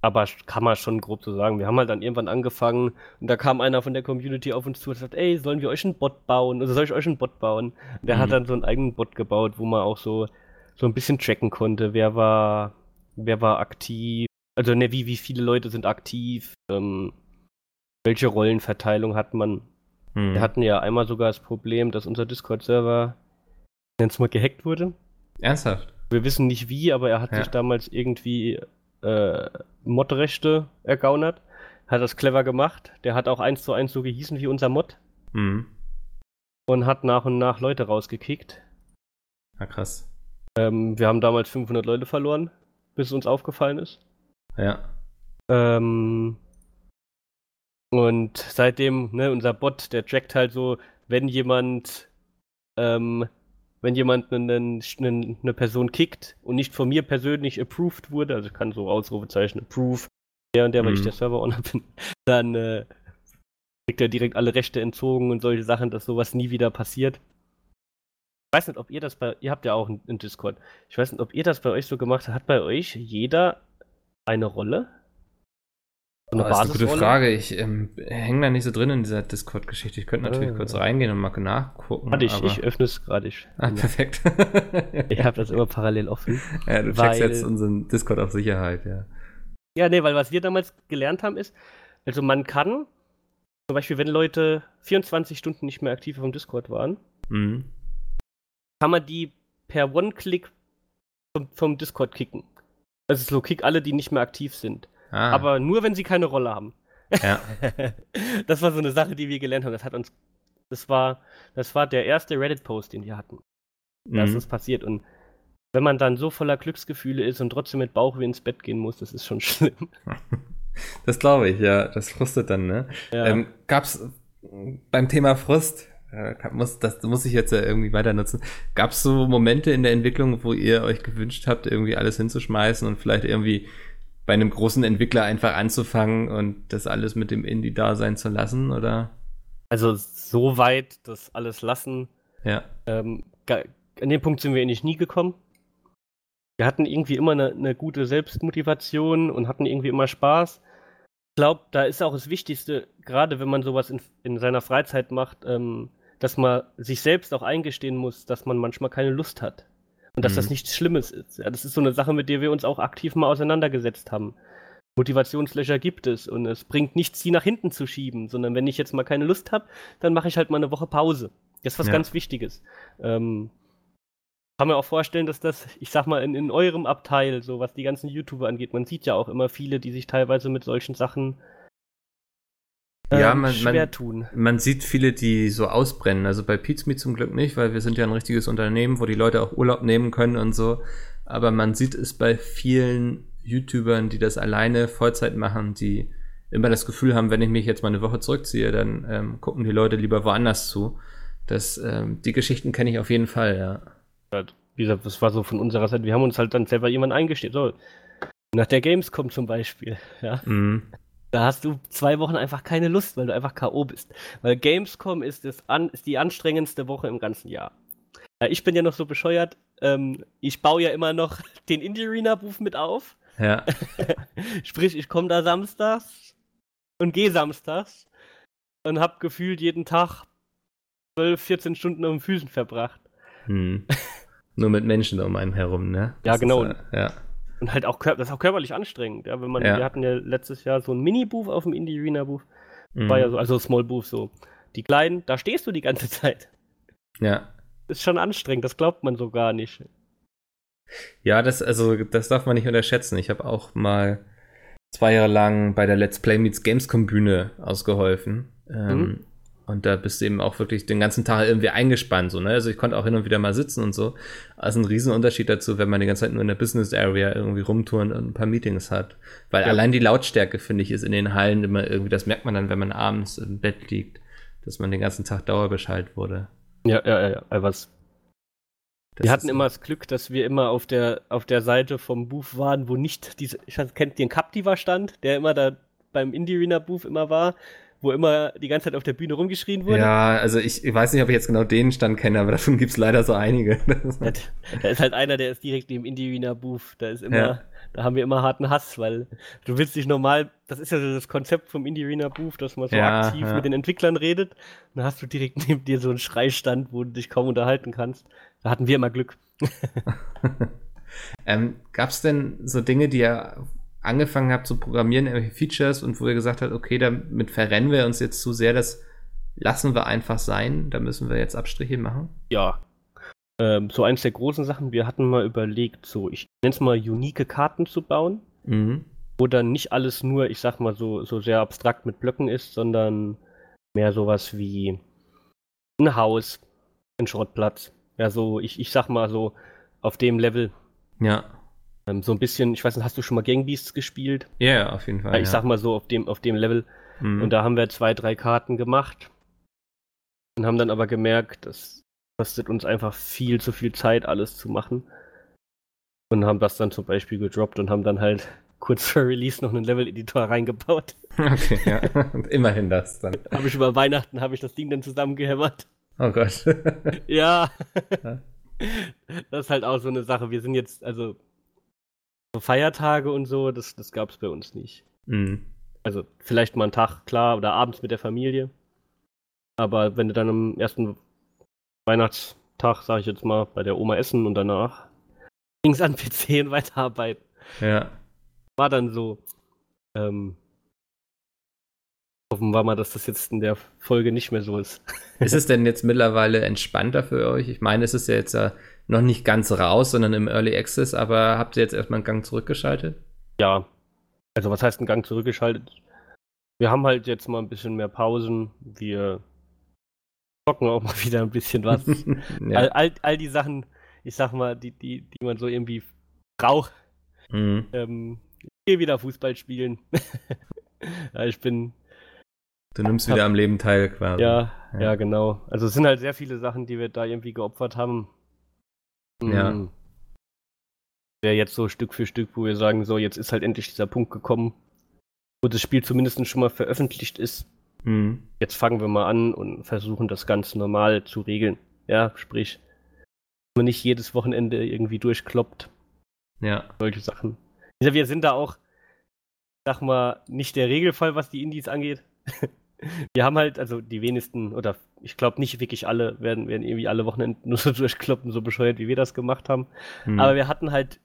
Aber kann man schon grob so sagen. Wir haben halt dann irgendwann angefangen und da kam einer von der Community auf uns zu und sagt, ey, sollen wir euch einen Bot bauen? Also soll ich euch einen Bot bauen? Und der mhm. hat dann so einen eigenen Bot gebaut, wo man auch so, so ein bisschen tracken konnte, wer war, wer war aktiv, also ne, wie, wie viele Leute sind aktiv, ähm, welche Rollenverteilung hat man. Hm. Wir hatten ja einmal sogar das Problem, dass unser Discord-Server, nenn's mal, gehackt wurde. Ernsthaft? Wir wissen nicht wie, aber er hat ja. sich damals irgendwie äh, Mod-Rechte ergaunert. Hat das clever gemacht. Der hat auch eins zu eins so gehießen wie unser Mod. Hm. Und hat nach und nach Leute rausgekickt. Ja, krass. Ähm, wir haben damals 500 Leute verloren, bis es uns aufgefallen ist. Ja. Ähm, und seitdem, ne, unser Bot, der trackt halt so, wenn jemand, ähm, wenn jemand eine, eine, eine Person kickt und nicht von mir persönlich approved wurde, also kann so Ausrufezeichen approve, der und der, mhm. weil ich mhm. der Server-Owner bin, dann äh, kriegt er direkt alle Rechte entzogen und solche Sachen, dass sowas nie wieder passiert. Ich weiß nicht, ob ihr das bei, ihr habt ja auch einen Discord. Ich weiß nicht, ob ihr das bei euch so gemacht habt. Hat bei euch jeder eine Rolle? So eine, oh, das ist eine gute Frage. Ich ähm, hänge da nicht so drin in dieser Discord-Geschichte. Ich könnte natürlich äh. kurz reingehen und mal nachgucken. Warte, ich, aber... ich öffne es gerade. Ah, perfekt. ich habe das immer parallel offen. Ja, du weil... checkst jetzt unseren Discord auf Sicherheit, ja. Ja, nee, weil was wir damals gelernt haben ist, also man kann, zum Beispiel, wenn Leute 24 Stunden nicht mehr aktiv auf dem Discord waren, mhm. kann man die per One-Click vom, vom Discord kicken. Also so kick alle, die nicht mehr aktiv sind. Ah. Aber nur, wenn sie keine Rolle haben. Ja. das war so eine Sache, die wir gelernt haben. Das hat uns, das war, das war der erste Reddit-Post, den wir hatten. Mhm. Das ist passiert. Und wenn man dann so voller Glücksgefühle ist und trotzdem mit Bauchweh ins Bett gehen muss, das ist schon schlimm. Das glaube ich, ja. Das frustet dann, ne? Ja. Ähm, gab's beim Thema Frust, äh, muss, das muss ich jetzt ja irgendwie weiter nutzen. Gab es so Momente in der Entwicklung, wo ihr euch gewünscht habt, irgendwie alles hinzuschmeißen und vielleicht irgendwie bei einem großen Entwickler einfach anzufangen und das alles mit dem Indie da sein zu lassen, oder? Also so weit das alles lassen. Ja. Ähm, an dem Punkt sind wir eigentlich nie gekommen. Wir hatten irgendwie immer eine, eine gute Selbstmotivation und hatten irgendwie immer Spaß. Ich glaube, da ist auch das Wichtigste, gerade wenn man sowas in, in seiner Freizeit macht, ähm, dass man sich selbst auch eingestehen muss, dass man manchmal keine Lust hat. Und dass mhm. das nichts Schlimmes ist. Ja, das ist so eine Sache, mit der wir uns auch aktiv mal auseinandergesetzt haben. Motivationslöcher gibt es und es bringt nichts, sie nach hinten zu schieben, sondern wenn ich jetzt mal keine Lust habe, dann mache ich halt mal eine Woche Pause. Das ist was ja. ganz Wichtiges. Ähm, kann mir auch vorstellen, dass das, ich sag mal, in, in eurem Abteil, so was die ganzen YouTuber angeht, man sieht ja auch immer viele, die sich teilweise mit solchen Sachen ja, man, schwer man, tun. Man sieht viele, die so ausbrennen. Also bei Pizmeet zum Glück nicht, weil wir sind ja ein richtiges Unternehmen, wo die Leute auch Urlaub nehmen können und so. Aber man sieht es bei vielen YouTubern, die das alleine Vollzeit machen, die immer das Gefühl haben, wenn ich mich jetzt mal eine Woche zurückziehe, dann ähm, gucken die Leute lieber woanders zu. Das, ähm, die Geschichten kenne ich auf jeden Fall, ja. Wie gesagt, das war so von unserer Seite. Wir haben uns halt dann selber jemand eingestellt. So, nach der Gamescom zum Beispiel, ja. Mhm. Da hast du zwei Wochen einfach keine Lust, weil du einfach K.O. bist. Weil Gamescom ist, das an, ist die anstrengendste Woche im ganzen Jahr. Ich bin ja noch so bescheuert. Ähm, ich baue ja immer noch den Indie Arena Booth mit auf. Ja. Sprich, ich komme da samstags und gehe samstags und hab gefühlt jeden Tag 12, 14 Stunden um Füßen verbracht. Hm. Nur mit Menschen um einen herum, ne? Das ja, genau. Ist, äh, ja. Und halt auch, das ist auch körperlich anstrengend. Ja, wenn man, ja. wir hatten ja letztes Jahr so ein Mini-Booth auf dem Indie Arena Booth. Mhm. War ja so, also Small Booth so. Die kleinen, da stehst du die ganze Zeit. Ja. Ist schon anstrengend, das glaubt man so gar nicht. Ja, das, also, das darf man nicht unterschätzen. Ich habe auch mal zwei Jahre lang bei der Let's Play Meets Gamescom Bühne ausgeholfen. Ähm, mhm. Und da bist du eben auch wirklich den ganzen Tag irgendwie eingespannt, so, ne? Also ich konnte auch hin und wieder mal sitzen und so. Also ein Riesenunterschied dazu, wenn man die ganze Zeit nur in der Business Area irgendwie rumtouren und ein paar Meetings hat. Weil ja. allein die Lautstärke, finde ich, ist in den Hallen immer irgendwie, das merkt man dann, wenn man abends im Bett liegt, dass man den ganzen Tag dauerbeschallt wurde. Ja, ja, ja, ja. Was. wir hatten immer das Glück, dass wir immer auf der, auf der Seite vom Booth waren, wo nicht diese, ich kennt den Captiva stand, der immer da beim Indie Arena Booth immer war wo immer die ganze Zeit auf der Bühne rumgeschrien wurde. Ja, also ich, ich weiß nicht, ob ich jetzt genau den Stand kenne, aber davon gibt es leider so einige. da ist halt einer, der ist direkt neben Indie Wiener Booth. Da ist immer, ja. da haben wir immer harten Hass, weil du willst dich normal, das ist ja so das Konzept vom Indie Arena Booth, dass man so ja, aktiv ja. mit den Entwicklern redet. dann hast du direkt neben dir so einen Schreistand, wo du dich kaum unterhalten kannst. Da hatten wir immer Glück. ähm, Gab es denn so Dinge, die ja angefangen habt zu programmieren, irgendwelche Features und wo ihr gesagt habt, okay, damit verrennen wir uns jetzt zu sehr, das lassen wir einfach sein, da müssen wir jetzt Abstriche machen? Ja. Ähm, so eins der großen Sachen, wir hatten mal überlegt, so, ich nenne es mal unique Karten zu bauen, mhm. wo dann nicht alles nur, ich sag mal, so, so sehr abstrakt mit Blöcken ist, sondern mehr sowas wie ein Haus, ein Schrottplatz. Ja, so, ich, ich sag mal so, auf dem Level. Ja. Ähm, so ein bisschen, ich weiß nicht, hast du schon mal Gangbeasts gespielt? Ja, yeah, auf jeden Fall. Ich ja. sag mal so auf dem, auf dem Level. Mhm. Und da haben wir zwei, drei Karten gemacht und haben dann aber gemerkt, das kostet uns einfach viel zu viel Zeit, alles zu machen. Und haben das dann zum Beispiel gedroppt und haben dann halt kurz vor Release noch einen Level-Editor reingebaut. Okay, ja. Und immerhin das dann. habe ich über Weihnachten habe ich das Ding dann zusammengehämmert. Oh Gott. ja. Das ist halt auch so eine Sache. Wir sind jetzt, also Feiertage und so, das, das gab es bei uns nicht. Mhm. Also vielleicht mal einen Tag, klar, oder abends mit der Familie. Aber wenn du dann am ersten Weihnachtstag, sag ich jetzt mal, bei der Oma essen und danach ging es an PC und weiterarbeiten. Ja. War dann so. Ähm, hoffen wir mal, dass das jetzt in der Folge nicht mehr so ist. Ist es denn jetzt mittlerweile entspannter für euch? Ich meine, es ist ja jetzt ja noch nicht ganz raus, sondern im Early Access, aber habt ihr jetzt erstmal einen Gang zurückgeschaltet? Ja. Also was heißt einen Gang zurückgeschaltet? wir haben halt jetzt mal ein bisschen mehr Pausen. Wir zocken auch mal wieder ein bisschen was. ja. all, all, all, die Sachen, ich sag mal, die, die, die man so irgendwie braucht. Mhm. Ähm, ich gehe wieder Fußball spielen. ja, ich bin. Du nimmst hab, wieder am Leben teil quasi. Ja, ja, ja, genau. Also es sind halt sehr viele Sachen, die wir da irgendwie geopfert haben. Ja. Mhm. Wäre jetzt so Stück für Stück, wo wir sagen, so, jetzt ist halt endlich dieser Punkt gekommen, wo das Spiel zumindest schon mal veröffentlicht ist. Mhm. Jetzt fangen wir mal an und versuchen das ganz normal zu regeln. Ja, sprich, man nicht jedes Wochenende irgendwie durchkloppt. Ja. Solche Sachen. Wir sind da auch, sag mal, nicht der Regelfall, was die Indies angeht. wir haben halt, also die wenigsten, oder ich glaube nicht wirklich alle, werden, werden irgendwie alle Wochenende nur so durchkloppen, so bescheuert, wie wir das gemacht haben. Mhm. Aber wir hatten halt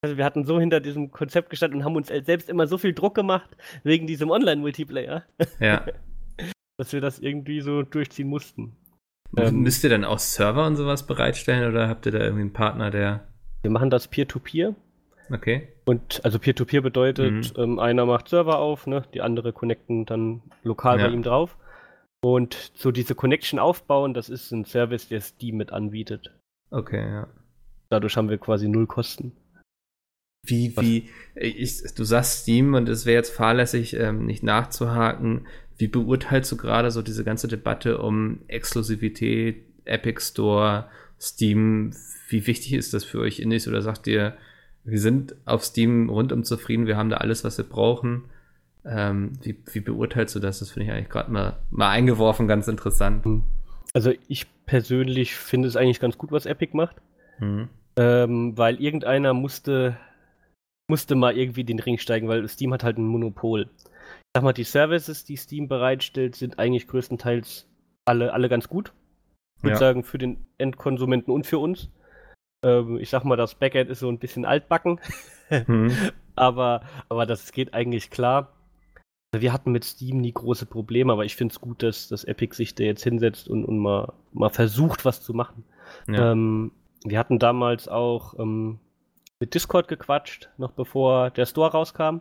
also wir hatten so hinter diesem Konzept gestanden und haben uns selbst immer so viel Druck gemacht wegen diesem Online-Multiplayer. Ja. dass wir das irgendwie so durchziehen mussten. Ähm, Müsst ihr dann auch Server und sowas bereitstellen oder habt ihr da irgendwie einen Partner, der. Wir machen das Peer-to-Peer. -Peer. Okay. Und also Peer-to-Peer -Peer bedeutet, mhm. ähm, einer macht Server auf, ne? die andere connecten dann lokal ja. bei ihm drauf. Und so diese Connection aufbauen, das ist ein Service, der Steam mit anbietet. Okay, ja. Dadurch haben wir quasi null Kosten. Wie, wie, ich, du sagst Steam und es wäre jetzt fahrlässig, ähm, nicht nachzuhaken. Wie beurteilst du gerade so diese ganze Debatte um Exklusivität, Epic Store, Steam? Wie wichtig ist das für euch Indies? Oder sagt ihr, wir sind auf Steam rundum zufrieden, wir haben da alles, was wir brauchen? Ähm, wie, wie beurteilst du das? Das finde ich eigentlich gerade mal, mal eingeworfen, ganz interessant. Hm. Also ich persönlich finde es eigentlich ganz gut, was Epic macht. Mhm. Ähm, weil irgendeiner musste musste mal irgendwie den Ring steigen, weil Steam hat halt ein Monopol. Ich sag mal, die Services, die Steam bereitstellt, sind eigentlich größtenteils alle, alle ganz gut. Ich würde ja. sagen, für den Endkonsumenten und für uns. Ähm, ich sag mal, das Backend ist so ein bisschen altbacken. Mhm. aber, aber das geht eigentlich klar. Also wir hatten mit Steam nie große Probleme, aber ich finde es gut, dass, dass Epic sich da jetzt hinsetzt und, und mal, mal versucht, was zu machen. Ja. Ähm, wir hatten damals auch ähm, mit Discord gequatscht, noch bevor der Store rauskam.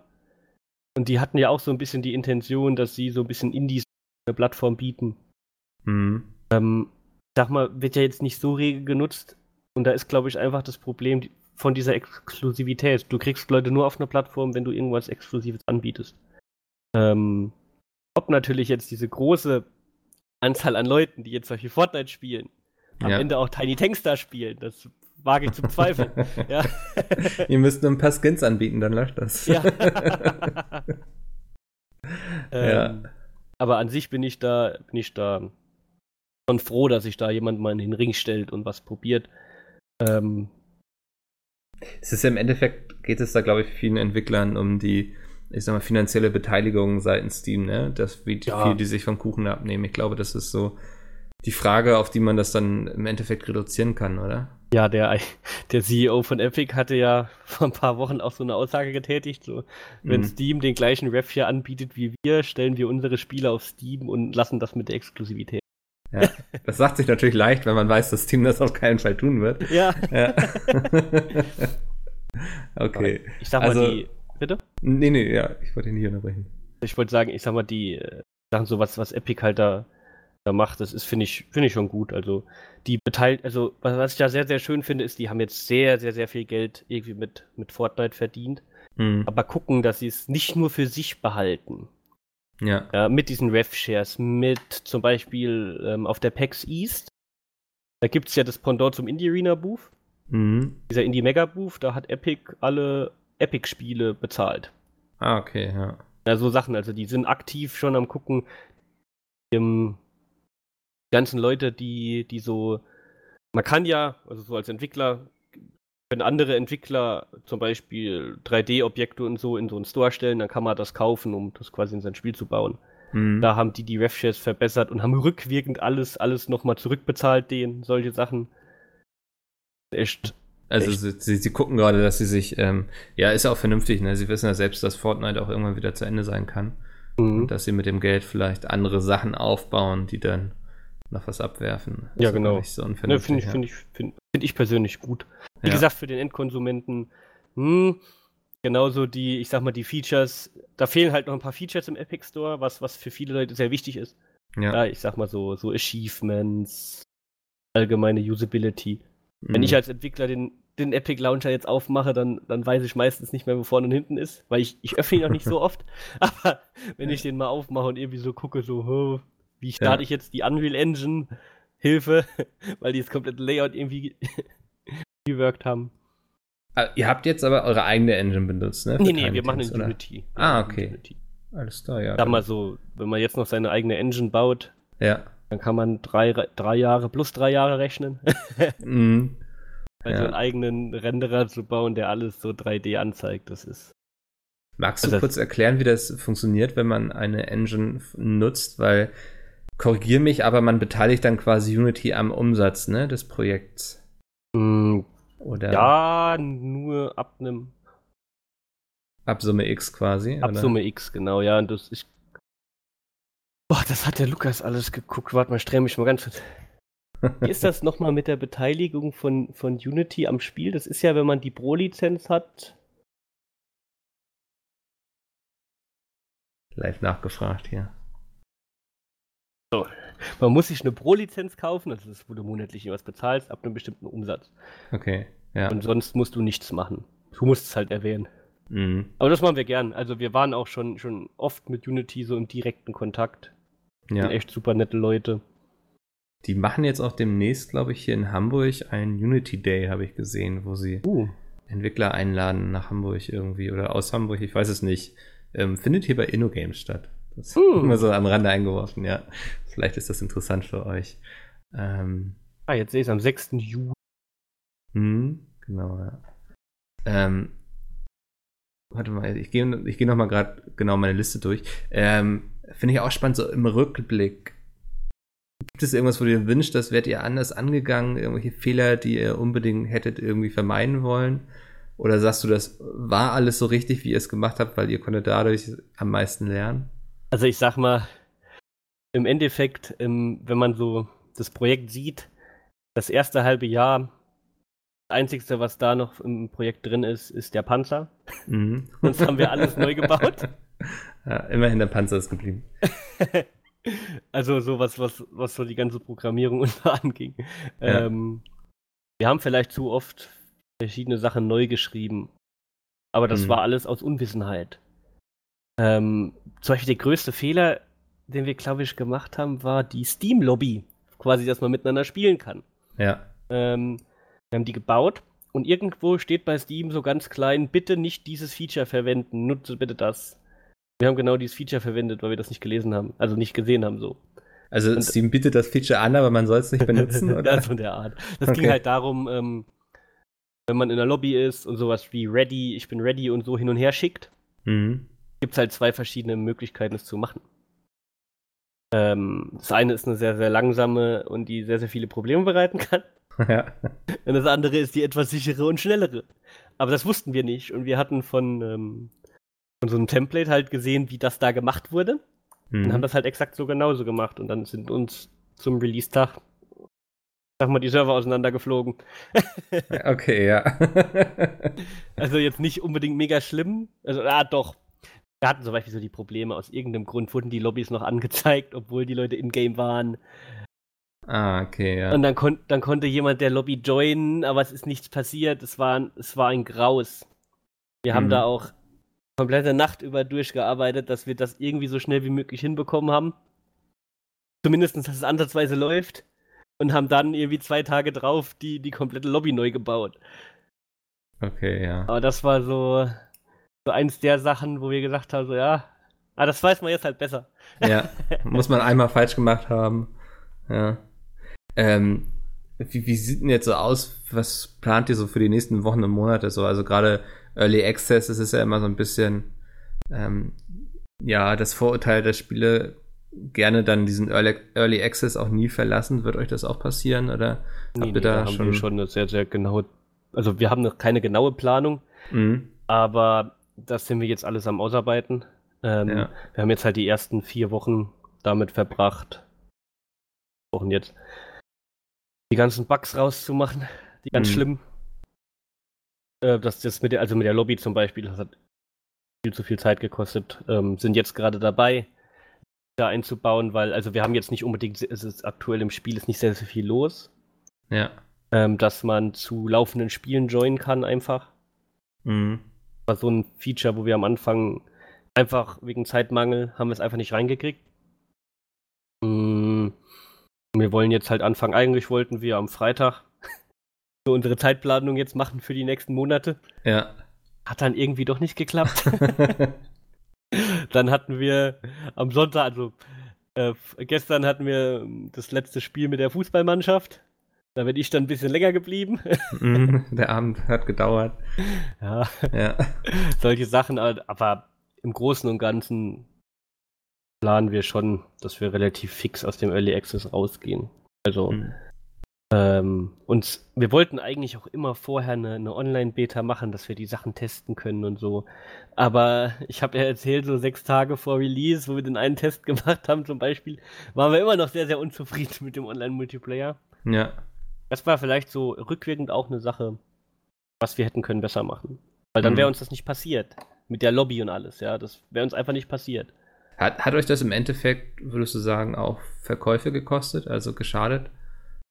Und die hatten ja auch so ein bisschen die Intention, dass sie so ein bisschen Indies eine Plattform bieten. Mhm. Ähm, sag mal, wird ja jetzt nicht so rege genutzt. Und da ist, glaube ich, einfach das Problem von dieser Exklusivität. Du kriegst Leute nur auf einer Plattform, wenn du irgendwas Exklusives anbietest. Ähm, ob natürlich jetzt diese große Anzahl an Leuten, die jetzt solche Fortnite spielen, am ja. Ende auch Tiny Tanks da spielen, das wage ich zu bezweifeln. ja. Ihr müsst nur ein paar Skins anbieten, dann läuft das. Ja. ähm, ja. Aber an sich bin ich da, bin ich da schon froh, dass sich da jemand mal in den Ring stellt und was probiert. Ähm, es ist ja im Endeffekt, geht es da, glaube ich, vielen Entwicklern um die, ich sag mal, finanzielle Beteiligung seitens Steam, ne? Das, wie ja. viel die sich vom Kuchen abnehmen. Ich glaube, das ist so die Frage, auf die man das dann im Endeffekt reduzieren kann, oder? Ja, der, der CEO von Epic hatte ja vor ein paar Wochen auch so eine Aussage getätigt, so, wenn mhm. Steam den gleichen Rev hier anbietet wie wir, stellen wir unsere Spiele auf Steam und lassen das mit der Exklusivität. Ja, das sagt sich natürlich leicht, wenn man weiß, dass Steam das auf keinen Fall tun wird. Ja. ja. okay. Ich sag mal, also, die. Bitte? Nee, nee, ja, ich wollte ihn nicht unterbrechen. Ich wollte sagen, ich sag mal, die äh, Sachen, so was, was Epic halt da da macht, das ist, finde ich, finde ich schon gut. Also, die beteiligt, also, was, was, ich da sehr, sehr schön finde, ist, die haben jetzt sehr, sehr, sehr viel Geld irgendwie mit, mit Fortnite verdient. Mhm. Aber gucken, dass sie es nicht nur für sich behalten. Ja. ja mit diesen Rev-Shares, mit zum Beispiel ähm, auf der PAX East. Da gibt es ja das Pendant zum Indie Arena Booth. Mhm. Dieser Indie Mega Booth, da hat Epic alle Epic-Spiele bezahlt. Ah, okay, ja. Ja, so Sachen, also die sind aktiv schon am gucken, im, ganzen Leute, die, die so, man kann ja, also so als Entwickler, wenn andere Entwickler zum Beispiel 3D-Objekte und so in so einen Store stellen, dann kann man das kaufen, um das quasi in sein Spiel zu bauen. Mhm. Da haben die die RevShares verbessert und haben rückwirkend alles, alles nochmal zurückbezahlt, denen, solche Sachen. Echt. Also echt. Sie, sie, gucken gerade, dass sie sich, ähm, ja, ist auch vernünftig, ne? Sie wissen ja selbst, dass Fortnite auch irgendwann wieder zu Ende sein kann. Mhm. Und dass sie mit dem Geld vielleicht andere Sachen aufbauen, die dann noch was abwerfen. Das ja, genau. So ne, Finde ich, find ich, find, find ich persönlich gut. Wie ja. gesagt, für den Endkonsumenten, hm, genauso die, ich sag mal, die Features, da fehlen halt noch ein paar Features im Epic Store, was, was für viele Leute sehr wichtig ist. Ja. ja ich sag mal so, so Achievements, allgemeine Usability. Mhm. Wenn ich als Entwickler den, den Epic Launcher jetzt aufmache, dann, dann weiß ich meistens nicht mehr, wo vorne und hinten ist, weil ich, ich öffne ihn noch nicht so oft. Aber wenn ich den mal aufmache und irgendwie so gucke, so, wie starte ja. ich jetzt die Unreal Engine? Hilfe, weil die das komplette Layout irgendwie gewirkt haben. Ah, ihr habt jetzt aber eure eigene Engine benutzt, ne? Nee, nee, wir machen in Unity. Ah, okay. Unity. Alles klar, ja. Sag mal so, wenn man jetzt noch seine eigene Engine baut, ja. dann kann man drei, drei Jahre plus drei Jahre rechnen. mhm. Weil ja. so einen eigenen Renderer zu bauen, der alles so 3D anzeigt, das ist. Magst du also kurz erklären, wie das funktioniert, wenn man eine Engine nutzt? Weil, korrigier mich, aber man beteiligt dann quasi Unity am Umsatz ne, des Projekts. Mm, oder? Ja, nur ab einem. Ab Summe X quasi. Ab oder? Summe X, genau, ja. Und das, ich. Boah, das hat der Lukas alles geguckt. Warte mal, streng mich mal ganz kurz. Wie ist das nochmal mit der Beteiligung von, von Unity am Spiel? Das ist ja, wenn man die Pro-Lizenz hat. Live nachgefragt hier. So. Man muss sich eine Pro-Lizenz kaufen, also das, wo du monatlich was bezahlst, ab einem bestimmten Umsatz. Okay, ja. Und sonst musst du nichts machen. Du musst es halt erwähnen. Mhm. Aber das machen wir gern. Also wir waren auch schon, schon oft mit Unity so im direkten Kontakt. Ja. Sind echt super nette Leute. Die machen jetzt auch demnächst, glaube ich, hier in Hamburg einen Unity Day, habe ich gesehen, wo sie uh. Entwickler einladen nach Hamburg irgendwie oder aus Hamburg, ich weiß es nicht. Ähm, findet hier bei InnoGames statt. Das uh. immer so am Rande eingeworfen, ja. Vielleicht ist das interessant für euch. Ähm, ah, jetzt sehe ich es am 6. Juli. Hm, genau, ja. Ähm, warte mal, ich gehe ich geh noch mal gerade genau meine Liste durch. Ähm, Finde ich auch spannend, so im Rückblick. Gibt es irgendwas, wo ihr wünscht, das werdet ihr anders angegangen? Irgendwelche Fehler, die ihr unbedingt hättet irgendwie vermeiden wollen? Oder sagst du, das war alles so richtig, wie ihr es gemacht habt, weil ihr konntet dadurch am meisten lernen? Also ich sag mal, im Endeffekt, ähm, wenn man so das Projekt sieht, das erste halbe Jahr, das Einzige, was da noch im Projekt drin ist, ist der Panzer. Mhm. Sonst haben wir alles neu gebaut. Ja, immerhin der Panzer ist geblieben. also sowas, was, was so die ganze Programmierung und so anging. Ja. Ähm, wir haben vielleicht zu oft verschiedene Sachen neu geschrieben. Aber das mhm. war alles aus Unwissenheit. Ähm, zum Beispiel der größte Fehler, den wir, glaube ich, gemacht haben, war die Steam-Lobby. Quasi, dass man miteinander spielen kann. Ja. Ähm, wir haben die gebaut und irgendwo steht bei Steam so ganz klein, bitte nicht dieses Feature verwenden, nutze bitte das. Wir haben genau dieses Feature verwendet, weil wir das nicht gelesen haben, also nicht gesehen haben so. Also und, Steam bietet das Feature an, aber man soll es nicht benutzen, oder? das von der Art. Das okay. ging halt darum, ähm, wenn man in der Lobby ist und sowas wie ready, ich bin ready und so hin und her schickt, mhm. Gibt es halt zwei verschiedene Möglichkeiten, es zu machen. Ähm, das eine ist eine sehr, sehr langsame und die sehr, sehr viele Probleme bereiten kann. Ja. Und das andere ist die etwas sichere und schnellere. Aber das wussten wir nicht. Und wir hatten von, ähm, von so einem Template halt gesehen, wie das da gemacht wurde. Mhm. Und haben das halt exakt so genauso gemacht. Und dann sind uns zum Release-Tag, sag mal, die Server auseinandergeflogen. okay, ja. also jetzt nicht unbedingt mega schlimm. Also, ah, doch, wir hatten zum Beispiel so die Probleme, aus irgendeinem Grund wurden die Lobbys noch angezeigt, obwohl die Leute im Game waren. Ah, okay, ja. Und dann, kon dann konnte jemand der Lobby joinen, aber es ist nichts passiert. Es war, es war ein Graus. Wir mhm. haben da auch komplette Nacht über durchgearbeitet, dass wir das irgendwie so schnell wie möglich hinbekommen haben. Zumindest, dass es ansatzweise läuft. Und haben dann irgendwie zwei Tage drauf die, die komplette Lobby neu gebaut. Okay, ja. Aber das war so, so eins der Sachen, wo wir gesagt haben, so ja, ah, das weiß man jetzt halt besser. Ja, muss man einmal falsch gemacht haben. Ja. Ähm, wie, wie sieht denn jetzt so aus? Was plant ihr so für die nächsten Wochen und Monate so? Also gerade Early Access, das ist ja immer so ein bisschen ähm, ja das Vorurteil, dass Spiele gerne dann diesen Early, Early Access auch nie verlassen. Wird euch das auch passieren oder nee, habt ihr nee, da, da schon? Schon eine sehr sehr genaue, also wir haben noch keine genaue Planung, mhm. aber das sind wir jetzt alles am Ausarbeiten. Ähm, ja. Wir haben jetzt halt die ersten vier Wochen damit verbracht, Wochen jetzt, die ganzen Bugs rauszumachen, die ganz mhm. schlimm. äh, dass das mit der, also mit der Lobby zum Beispiel, das hat viel zu viel Zeit gekostet, ähm, sind jetzt gerade dabei, da einzubauen, weil, also wir haben jetzt nicht unbedingt, es ist aktuell im Spiel ist nicht sehr, sehr viel los. Ja. Ähm, dass man zu laufenden Spielen joinen kann einfach. Mhm. War so ein Feature, wo wir am Anfang einfach wegen Zeitmangel haben wir es einfach nicht reingekriegt. Mhm. Wir wollen jetzt halt anfangen, eigentlich wollten wir am Freitag so unsere Zeitplanung jetzt machen für die nächsten Monate. Ja. Hat dann irgendwie doch nicht geklappt. dann hatten wir am Sonntag, also äh, gestern hatten wir das letzte Spiel mit der Fußballmannschaft. Da bin ich dann ein bisschen länger geblieben. Mhm, der Abend hat gedauert. Ja. Ja. Solche Sachen, aber im Großen und Ganzen planen wir schon, dass wir relativ fix aus dem Early Access rausgehen. Also Mhm. ähm, uns, wir wollten eigentlich auch immer vorher eine, eine Online-Beta machen, dass wir die Sachen testen können und so. Aber ich habe ja erzählt, so sechs Tage vor Release, wo wir den einen Test gemacht haben zum Beispiel, waren wir immer noch sehr, sehr unzufrieden mit dem Online-Multiplayer. Ja. Das war vielleicht so rückwirkend auch eine Sache, was wir hätten können besser machen. Weil dann Mhm. wäre uns das nicht passiert. Mit der Lobby und alles, ja. Das wäre uns einfach nicht passiert. Hat, hat euch das im Endeffekt, würdest du sagen, auch Verkäufe gekostet, also geschadet,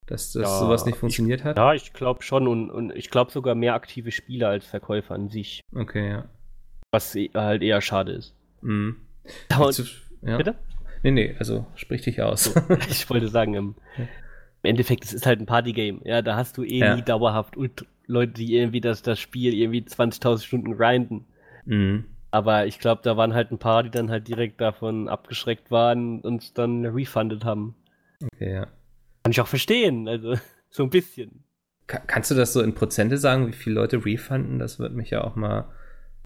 dass das Ja, sowas nicht ich- funktioniert hat? Ja, ich glaube schon und, und ich glaube sogar mehr aktive Spieler als Verkäufer an sich. Okay, ja. Was eh- halt eher schade ist. Mhm. Aber, Zu- ja. bitte? Nee, nee, also sprich dich aus. ich wollte sagen, im, Ja. Im Endeffekt, es ist halt ein Partygame. Ja, da hast du eh Ja. nie dauerhaft Ult Leute, die irgendwie das, das Spiel irgendwie 20.000 Stunden grinden. mhm. Aber ich glaube, da waren halt ein paar, die dann halt direkt davon abgeschreckt waren und uns dann refundet haben. Okay, ja. Kann ich auch verstehen, also so ein bisschen. Ka kannst du das so in Prozente sagen, wie viele Leute refunden? Das würde mich ja auch mal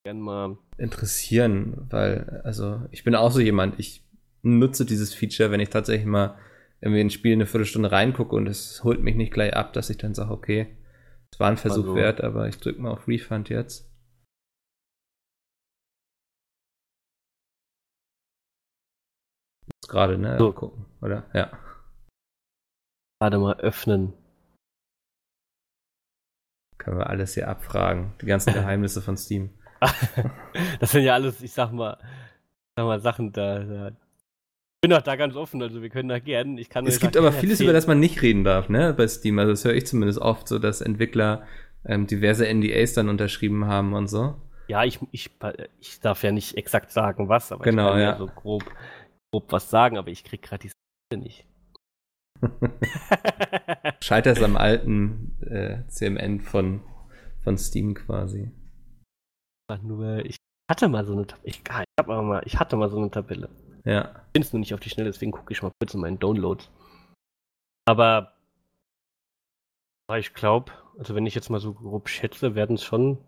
Gern mal. interessieren, weil, also, ich bin auch so jemand, ich nutze dieses Feature, wenn ich tatsächlich mal irgendwie in ein Spiel eine Viertelstunde reingucke und es holt mich nicht gleich ab, dass ich dann sage, okay, es war ein Versuch Also- wert, aber ich drücke mal auf Refund jetzt. Jetzt Gerade, ne? So. Gucken, oder? Ja. Gerade mal öffnen. Können wir alles hier abfragen. Die ganzen Geheimnisse von Steam. das sind ja alles, ich sag mal, sag mal Sachen da. da. Ich bin auch da ganz offen, also wir können da gern. Ich kann Es gibt aber gerne vieles, erzählen. über das man nicht reden darf, ne, bei Steam. Also das höre ich zumindest oft, so dass Entwickler ähm, diverse NDAs dann unterschrieben haben und so. Ja, ich, ich, ich darf ja nicht exakt sagen, was, aber Genau, ich kann ja. so grob, grob was sagen, aber ich krieg gerade die Sache nicht. Scheiterst am alten äh, CMN von, von Steam quasi. Nur, ich hatte mal so eine Tabelle. Ich, ah, ich, mal, ich hatte mal so eine Tabelle. Ja. Ich finde es nur nicht auf die Schnelle, deswegen gucke ich mal kurz in meinen Downloads. Aber ich glaube, also wenn ich jetzt mal so grob schätze, werden es schon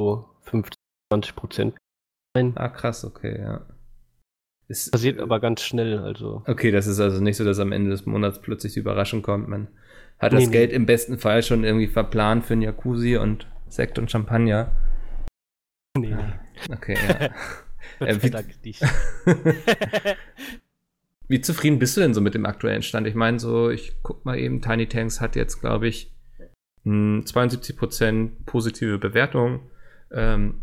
so 15, 20 Prozent sein. Ah, krass, okay, ja. Ist, Passiert aber ganz schnell, also. Okay, das ist also nicht so, dass am Ende des Monats plötzlich die Überraschung kommt. Man hat das Nee, nee. Geld im besten Fall schon irgendwie verplant für einen Jacuzzi und Sekt und Champagner. Nee, nee. Okay, ja. Äh, wie-. Wie zufrieden bist du denn so mit dem aktuellen Stand? Ich meine, so, ich guck mal eben, Tiny Tanks hat jetzt, glaube ich, mh, 72% positive Bewertung. Ähm,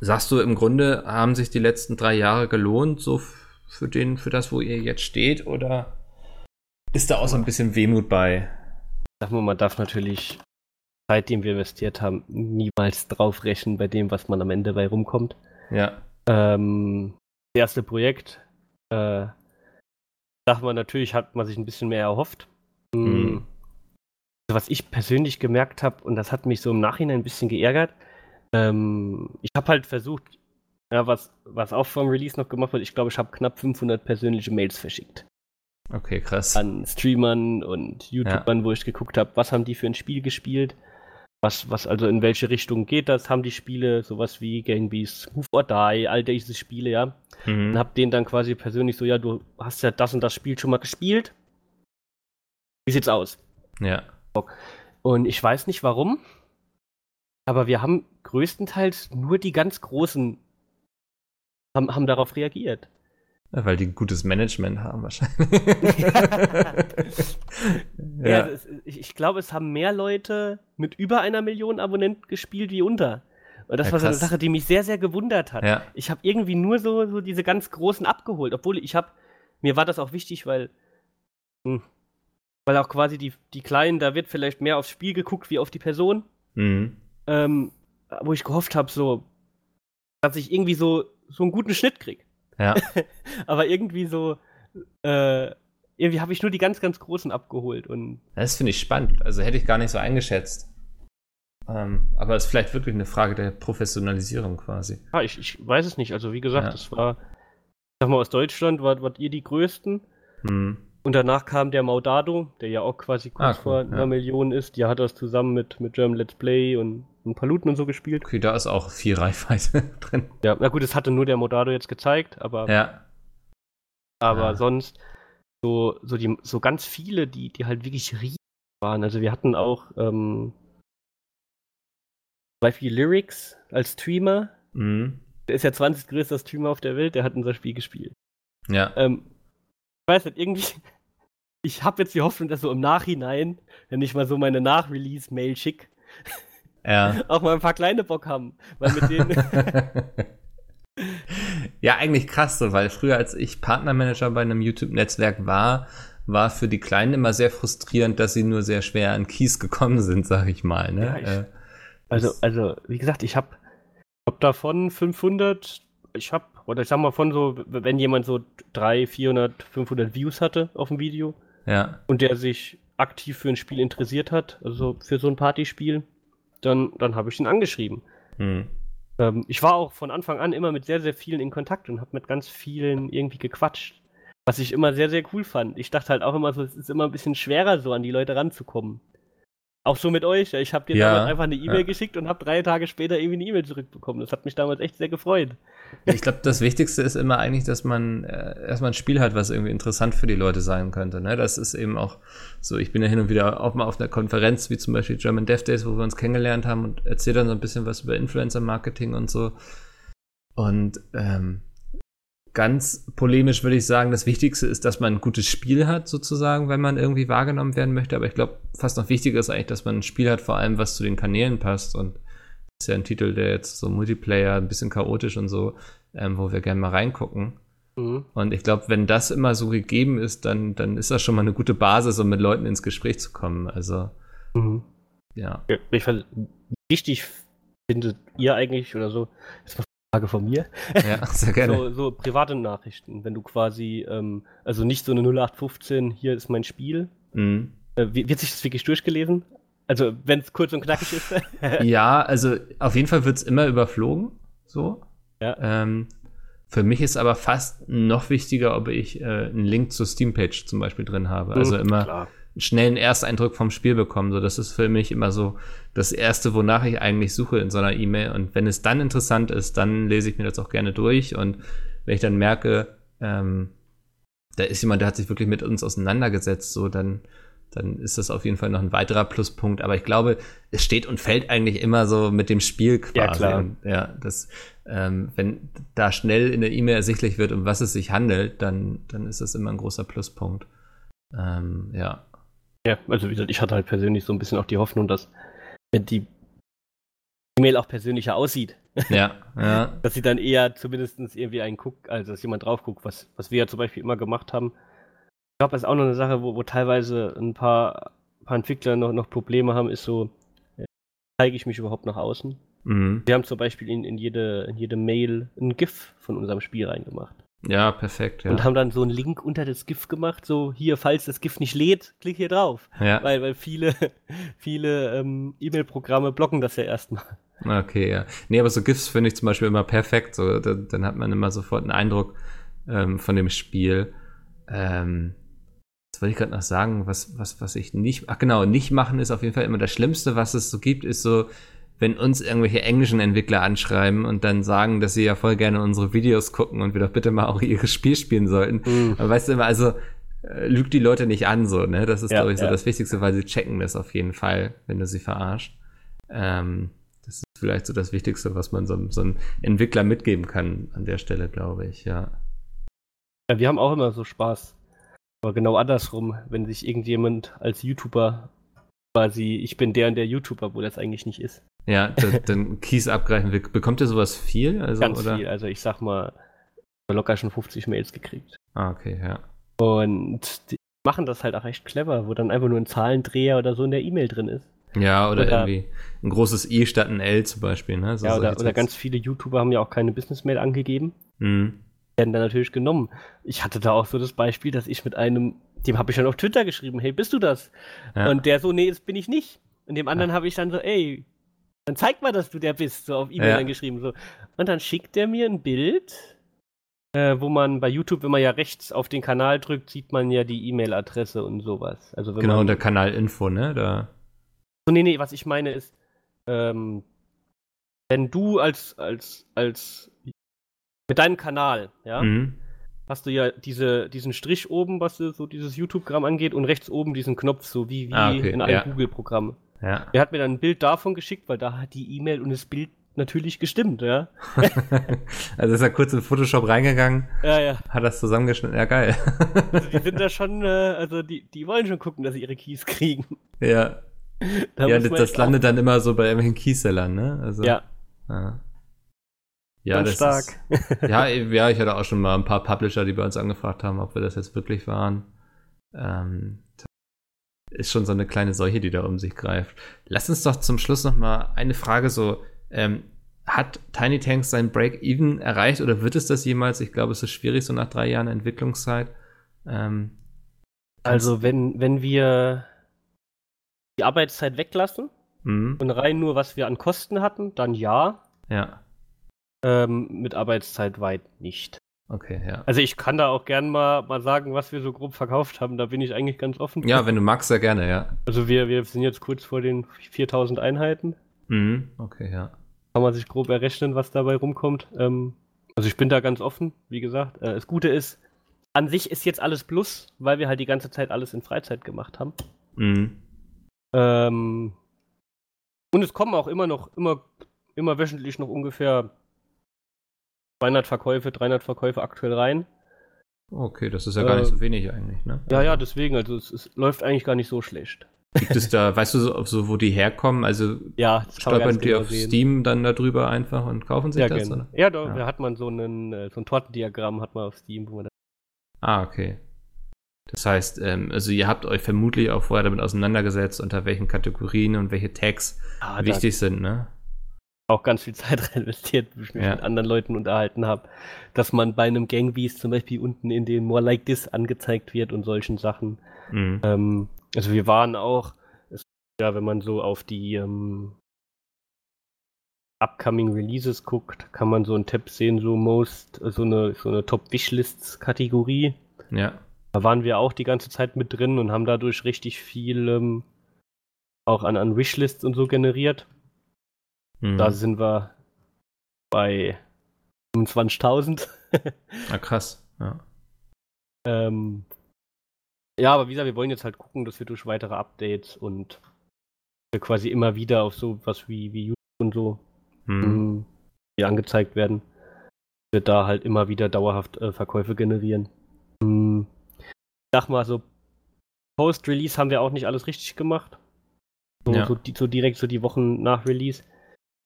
sagst du, im Grunde haben sich die letzten drei Jahre gelohnt, so für, den, für das, wo ihr jetzt steht? Oder ist da auch so ein bisschen Wehmut bei? Sag mal, man darf natürlich Zeit, die wir investiert haben, niemals draufrechnen bei dem, was man am Ende bei rumkommt. Ja. Ähm, das erste Projekt, äh, sagt man natürlich, hat man sich ein bisschen mehr erhofft. Mhm. Mhm. Also Was ich persönlich gemerkt habe, und das hat mich so im Nachhinein ein bisschen geärgert, ähm, ich habe halt versucht, ja, was, was auch vom Release noch gemacht wird, ich glaube, ich habe knapp 500 persönliche Mails verschickt Okay, krass. an Streamern und YouTubern, wo ich geguckt habe, was haben die für ein Spiel gespielt, was, was also in welche Richtung geht das, haben die Spiele, sowas wie Gang Beasts, Move or Die, all diese Spiele, ja. Mhm. Und hab denen dann quasi persönlich so, ja, du hast ja das und das Spiel schon mal gespielt. Wie sieht's aus? Ja. Und ich weiß nicht warum, aber wir haben größtenteils nur die ganz Großen haben, haben darauf reagiert. Ja, Weil die gutes Management haben wahrscheinlich. Ja. Also es, ich, glaube, es haben mehr Leute mit über einer Million Abonnenten gespielt wie unter. Und das ja, war so eine Sache, die mich sehr, sehr gewundert hat. Ja. Ich habe irgendwie nur so, so diese ganz großen abgeholt, obwohl ich habe, mir war das auch wichtig, weil, mh, hm, weil auch quasi die, die Kleinen, da wird vielleicht mehr aufs Spiel geguckt wie auf die Person. Mhm. Ähm, wo ich gehofft habe, so, dass ich irgendwie so, so einen guten Schnitt krieg. Ja. Aber irgendwie so, äh, irgendwie habe ich nur die ganz, ganz großen abgeholt. Und das finde ich spannend. Also hätte ich gar nicht so eingeschätzt. Ähm, aber es ist vielleicht wirklich eine Frage der Professionalisierung quasi. Ja, ich, ich weiß es nicht. Also wie gesagt, ja. das war, ich sag mal, aus Deutschland wart, wart ihr die Größten. Hm. Und danach kam der Maudado, der ja auch quasi kurz ah, cool, vor einer ja. Million ist. Die hat das zusammen mit, mit German Let's Play und ein paar Looten und so gespielt. Okay, da ist auch viel Reichweite drin. Ja, na gut, das hatte nur der Modado jetzt gezeigt, aber. Ja. Aber ja. sonst so, so, die, so ganz viele, die, die halt wirklich riesig waren. Also wir hatten auch ähm, zum Beispiel Lyrics als Streamer. Mhm. Der ist ja 20 größter Streamer auf der Welt, der hat unser Spiel gespielt. Ja. Ähm, weiß nicht, irgendwie. Ich habe jetzt die Hoffnung, dass so im Nachhinein, wenn ich mal so meine Nach-Release-Mail schicke, ja. auch mal ein paar kleine Bock haben. Weil mit denen. ja, eigentlich krass so, weil früher, als ich Partnermanager bei einem YouTube-Netzwerk war, war für die Kleinen immer sehr frustrierend, dass sie nur sehr schwer an Keys gekommen sind, sag ich mal. Ne? Ja, ich, äh, also, also, wie gesagt, ich habe hab davon 500, ich habe, oder ich sag mal von so, wenn jemand so 300, 400, 500 Views hatte auf dem Video ja. und der sich aktiv für ein Spiel interessiert hat, also für so ein Partyspiel, dann, dann habe ich ihn angeschrieben. Hm. Ähm, ich war auch von Anfang an immer mit sehr, sehr vielen in Kontakt und habe mit ganz vielen irgendwie gequatscht. Was ich immer sehr, sehr cool fand. Ich dachte halt auch immer so, es ist immer ein bisschen schwerer, so an die Leute ranzukommen. Auch so mit euch. Ich habe dir ja, damals einfach eine E-Mail ja. geschickt und habe drei Tage später irgendwie eine E-Mail zurückbekommen. Das hat mich damals echt sehr gefreut. Ich glaube, das Wichtigste ist immer eigentlich, dass man äh, erstmal ein Spiel hat, was irgendwie interessant für die Leute sein könnte. Ne? Das ist eben auch so. Ich bin ja hin und wieder auch mal auf einer Konferenz, wie zum Beispiel German Dev Days, wo wir uns kennengelernt haben und erzähle dann so ein bisschen was über Influencer-Marketing und so. Und ähm, ganz polemisch würde ich sagen, das Wichtigste ist, dass man ein gutes Spiel hat, sozusagen, wenn man irgendwie wahrgenommen werden möchte. Aber ich glaube, fast noch wichtiger ist eigentlich, dass man ein Spiel hat, vor allem, was zu den Kanälen passt. Und das ist ja ein Titel, der jetzt so Multiplayer, ein bisschen chaotisch und so, ähm, wo wir gerne mal reingucken. Mhm. Und ich glaube, wenn das immer so gegeben ist, dann, dann ist das schon mal eine gute Basis, um mit Leuten ins Gespräch zu kommen. Also, mhm. ja. Ich fand, wichtig findet ihr eigentlich oder so, ist Frage von mir. Ja, sehr gerne. So, so private Nachrichten, wenn du quasi, ähm, also nicht so eine 0815, hier ist mein Spiel. Mhm. Äh, wird sich das wirklich durchgelesen? Also, wenn es kurz und knackig ist? ja, also auf jeden Fall wird es immer überflogen. So. Ja. Ähm, für mich ist aber fast noch wichtiger, ob ich äh, einen Link zur Steam-Page zum Beispiel drin habe. Also mhm, immer klar schnellen Ersteindruck vom Spiel bekommen. So, das ist für mich immer so das Erste, wonach ich eigentlich suche in so einer E-Mail. Und wenn es dann interessant ist, dann lese ich mir das auch gerne durch. Und wenn ich dann merke, ähm, da ist jemand, der hat sich wirklich mit uns auseinandergesetzt, so, dann, dann ist das auf jeden Fall noch ein weiterer Pluspunkt. Aber ich glaube, es steht und fällt eigentlich immer so mit dem Spiel quasi. Ja, klar. Und, ja, das, ähm, wenn da schnell in der E-Mail ersichtlich wird, um was es sich handelt, dann, dann ist das immer ein großer Pluspunkt. Ähm, ja. Ja, also wie gesagt, ich hatte halt persönlich so ein bisschen auch die Hoffnung, dass wenn die E-Mail auch persönlicher aussieht. Ja, ja. dass sie dann eher zumindest irgendwie einen guckt, also dass jemand drauf guckt, was, was wir ja zum Beispiel immer gemacht haben. Ich glaube, das ist auch noch eine Sache, wo, wo teilweise ein paar, paar Entwickler noch, noch Probleme haben, ist so, äh, zeige ich mich überhaupt nach außen? Mhm. Wir haben zum Beispiel in, in, jede, in jede Mail ein GIF von unserem Spiel reingemacht. Ja, perfekt. Ja. Und haben dann so einen Link unter das GIF gemacht, so hier, falls das GIF nicht lädt, klick hier drauf. Ja. Weil, weil viele, viele ähm, E-Mail-Programme blocken das ja erstmal. Okay, ja. Nee, aber so GIFs finde ich zum Beispiel immer perfekt. So, da, dann hat man immer sofort einen Eindruck ähm, von dem Spiel. Ähm, was wollte ich gerade noch sagen, was, was, was ich nicht, ach genau, nicht machen ist auf jeden Fall immer das Schlimmste, was es so gibt, ist so, wenn uns irgendwelche englischen Entwickler anschreiben und dann sagen, dass sie ja voll gerne unsere Videos gucken und wir doch bitte mal auch ihr Spiel spielen sollten. Mhm. Aber weißt du immer, also äh, lügt die Leute nicht an, so, ne? Das ist, ja, glaube ich, so ja. das Wichtigste, weil sie checken das auf jeden Fall, wenn du sie verarscht. Ähm, das ist vielleicht so das Wichtigste, was man so, so einem Entwickler mitgeben kann an der Stelle, glaube ich, ja. Ja, wir haben auch immer so Spaß. Aber genau andersrum, wenn sich irgendjemand als YouTuber quasi, ich bin der und der YouTuber, wo das eigentlich nicht ist. Ja, dann Keys abgreifen. Bekommt ihr sowas viel? Also, Ganz oder? viel. Also ich sag mal, locker schon 50 Mails gekriegt. Ah, okay, ja. Und die machen das halt auch recht clever, wo dann einfach nur ein Zahlendreher oder so in der E-Mail drin ist. Ja, oder, oder, irgendwie ein großes E statt ein L zum Beispiel. Ne? So ja, oder, oder ganz viele YouTuber haben ja auch keine Business-Mail angegeben. Mhm. Werden dann natürlich genommen. Ich hatte da auch so das Beispiel, dass ich mit einem, dem habe ich dann auf Twitter geschrieben, hey, bist du das? Ja. Und der so, nee, das bin ich nicht. Und dem anderen ja. habe ich dann so, ey, dann zeig mal, dass du der bist, so auf E-Mail ja. dann geschrieben. So. Und dann schickt der mir ein Bild, äh, wo man bei YouTube, wenn man ja rechts auf den Kanal drückt, sieht man ja die E-Mail-Adresse und sowas. Also genau, man, unter Kanalinfo, ne? Da. So, nee, nee, was ich meine ist, ähm, wenn du als, als, als, mit deinem Kanal, ja, mhm. hast du ja diese, diesen Strich oben, was so dieses YouTube-Gramm angeht, und rechts oben diesen Knopf, so wie, wie ah, okay. in einem ja. Google-Programm. Ja. Er hat mir dann ein Bild davon geschickt, weil da hat die E-Mail und das Bild natürlich gestimmt, ja. also ist er kurz in Photoshop reingegangen, ja, ja. hat das zusammengeschnitten, ja geil. also die sind da schon, äh, also die, die wollen schon gucken, dass sie ihre Keys kriegen. Ja, da ja, das, das landet dann immer so bei irgendwelchen Keysellern, ne? Also, ja. Ja, ja das stark. Ist, ja, ja, ich hatte auch schon mal ein paar Publisher, die bei uns angefragt haben, ob wir das jetzt wirklich waren. Ähm, ist schon so eine kleine Seuche, die da um sich greift. Lass uns doch zum Schluss noch mal eine Frage so, ähm, hat Tiny Tanks sein Break-Even erreicht oder wird es das jemals? Ich glaube, es ist schwierig, so nach drei Jahren Entwicklungszeit. Ähm, also, wenn, wenn wir die Arbeitszeit weglassen mhm. und rein nur, was wir an Kosten hatten, dann ja. Ja. Ähm, mit Arbeitszeit weit nicht. Okay, ja. Also ich kann da auch gern mal, mal sagen, was wir so grob verkauft haben. Da bin ich eigentlich ganz offen. Ja, wenn du magst, sehr gerne, ja. Also wir, wir sind jetzt kurz vor den 4000 Einheiten. Mhm, okay, ja. Kann man sich grob errechnen, was dabei rumkommt. Ähm, also ich bin da ganz offen, wie gesagt. Äh, das Gute ist, an sich ist jetzt alles Plus, weil wir halt die ganze Zeit alles in Freizeit gemacht haben. Mhm. Ähm, und es kommen auch immer noch, immer, immer wöchentlich noch ungefähr 200 Verkäufe, 300 Verkäufe aktuell rein. Okay, das ist ja gar äh, nicht so wenig eigentlich, ne? Ja, ja, deswegen, also es, es, läuft eigentlich gar nicht so schlecht. Gibt es da, weißt du so, so, wo die herkommen? Also ja, stolpern die genau auf sehen. Steam dann darüber einfach und kaufen sich ja, das? Genau. Ja, da, ja. hat man so, einen, äh, so ein Tortendiagramm hat man auf Steam, wo man Ah, okay. Das heißt, ähm, also ihr habt euch vermutlich auch vorher damit auseinandergesetzt, unter welchen Kategorien und welche Tags ah, wichtig sind, ne? Auch ganz viel Zeit rein investiert, wo ich mich ja. mit anderen Leuten unterhalten habe, dass man bei einem Gangbeast zum Beispiel unten in den More Like This angezeigt wird und solchen Sachen. Mhm. Ähm, also wir waren auch, ja, wenn man so auf die ähm, Upcoming Releases guckt, kann man so einen Tab sehen, so Most, so eine, so eine Top Wishlists Kategorie. Ja. Da waren wir auch die ganze Zeit mit drin und haben dadurch richtig viel ähm, auch an, an Wishlists und so generiert. Mhm. Da sind wir bei 25.000. ah, krass. Ja. Ähm, ja, aber wie gesagt, wir wollen jetzt halt gucken, dass wir durch weitere Updates und quasi immer wieder auf so was wie, wie YouTube und so mhm. ähm, angezeigt werden, wird da halt immer wieder dauerhaft äh, Verkäufe generieren. Ähm, sag mal so, Post-Release haben wir auch nicht alles richtig gemacht. So, ja. so, so, direkt so die Wochen nach Release.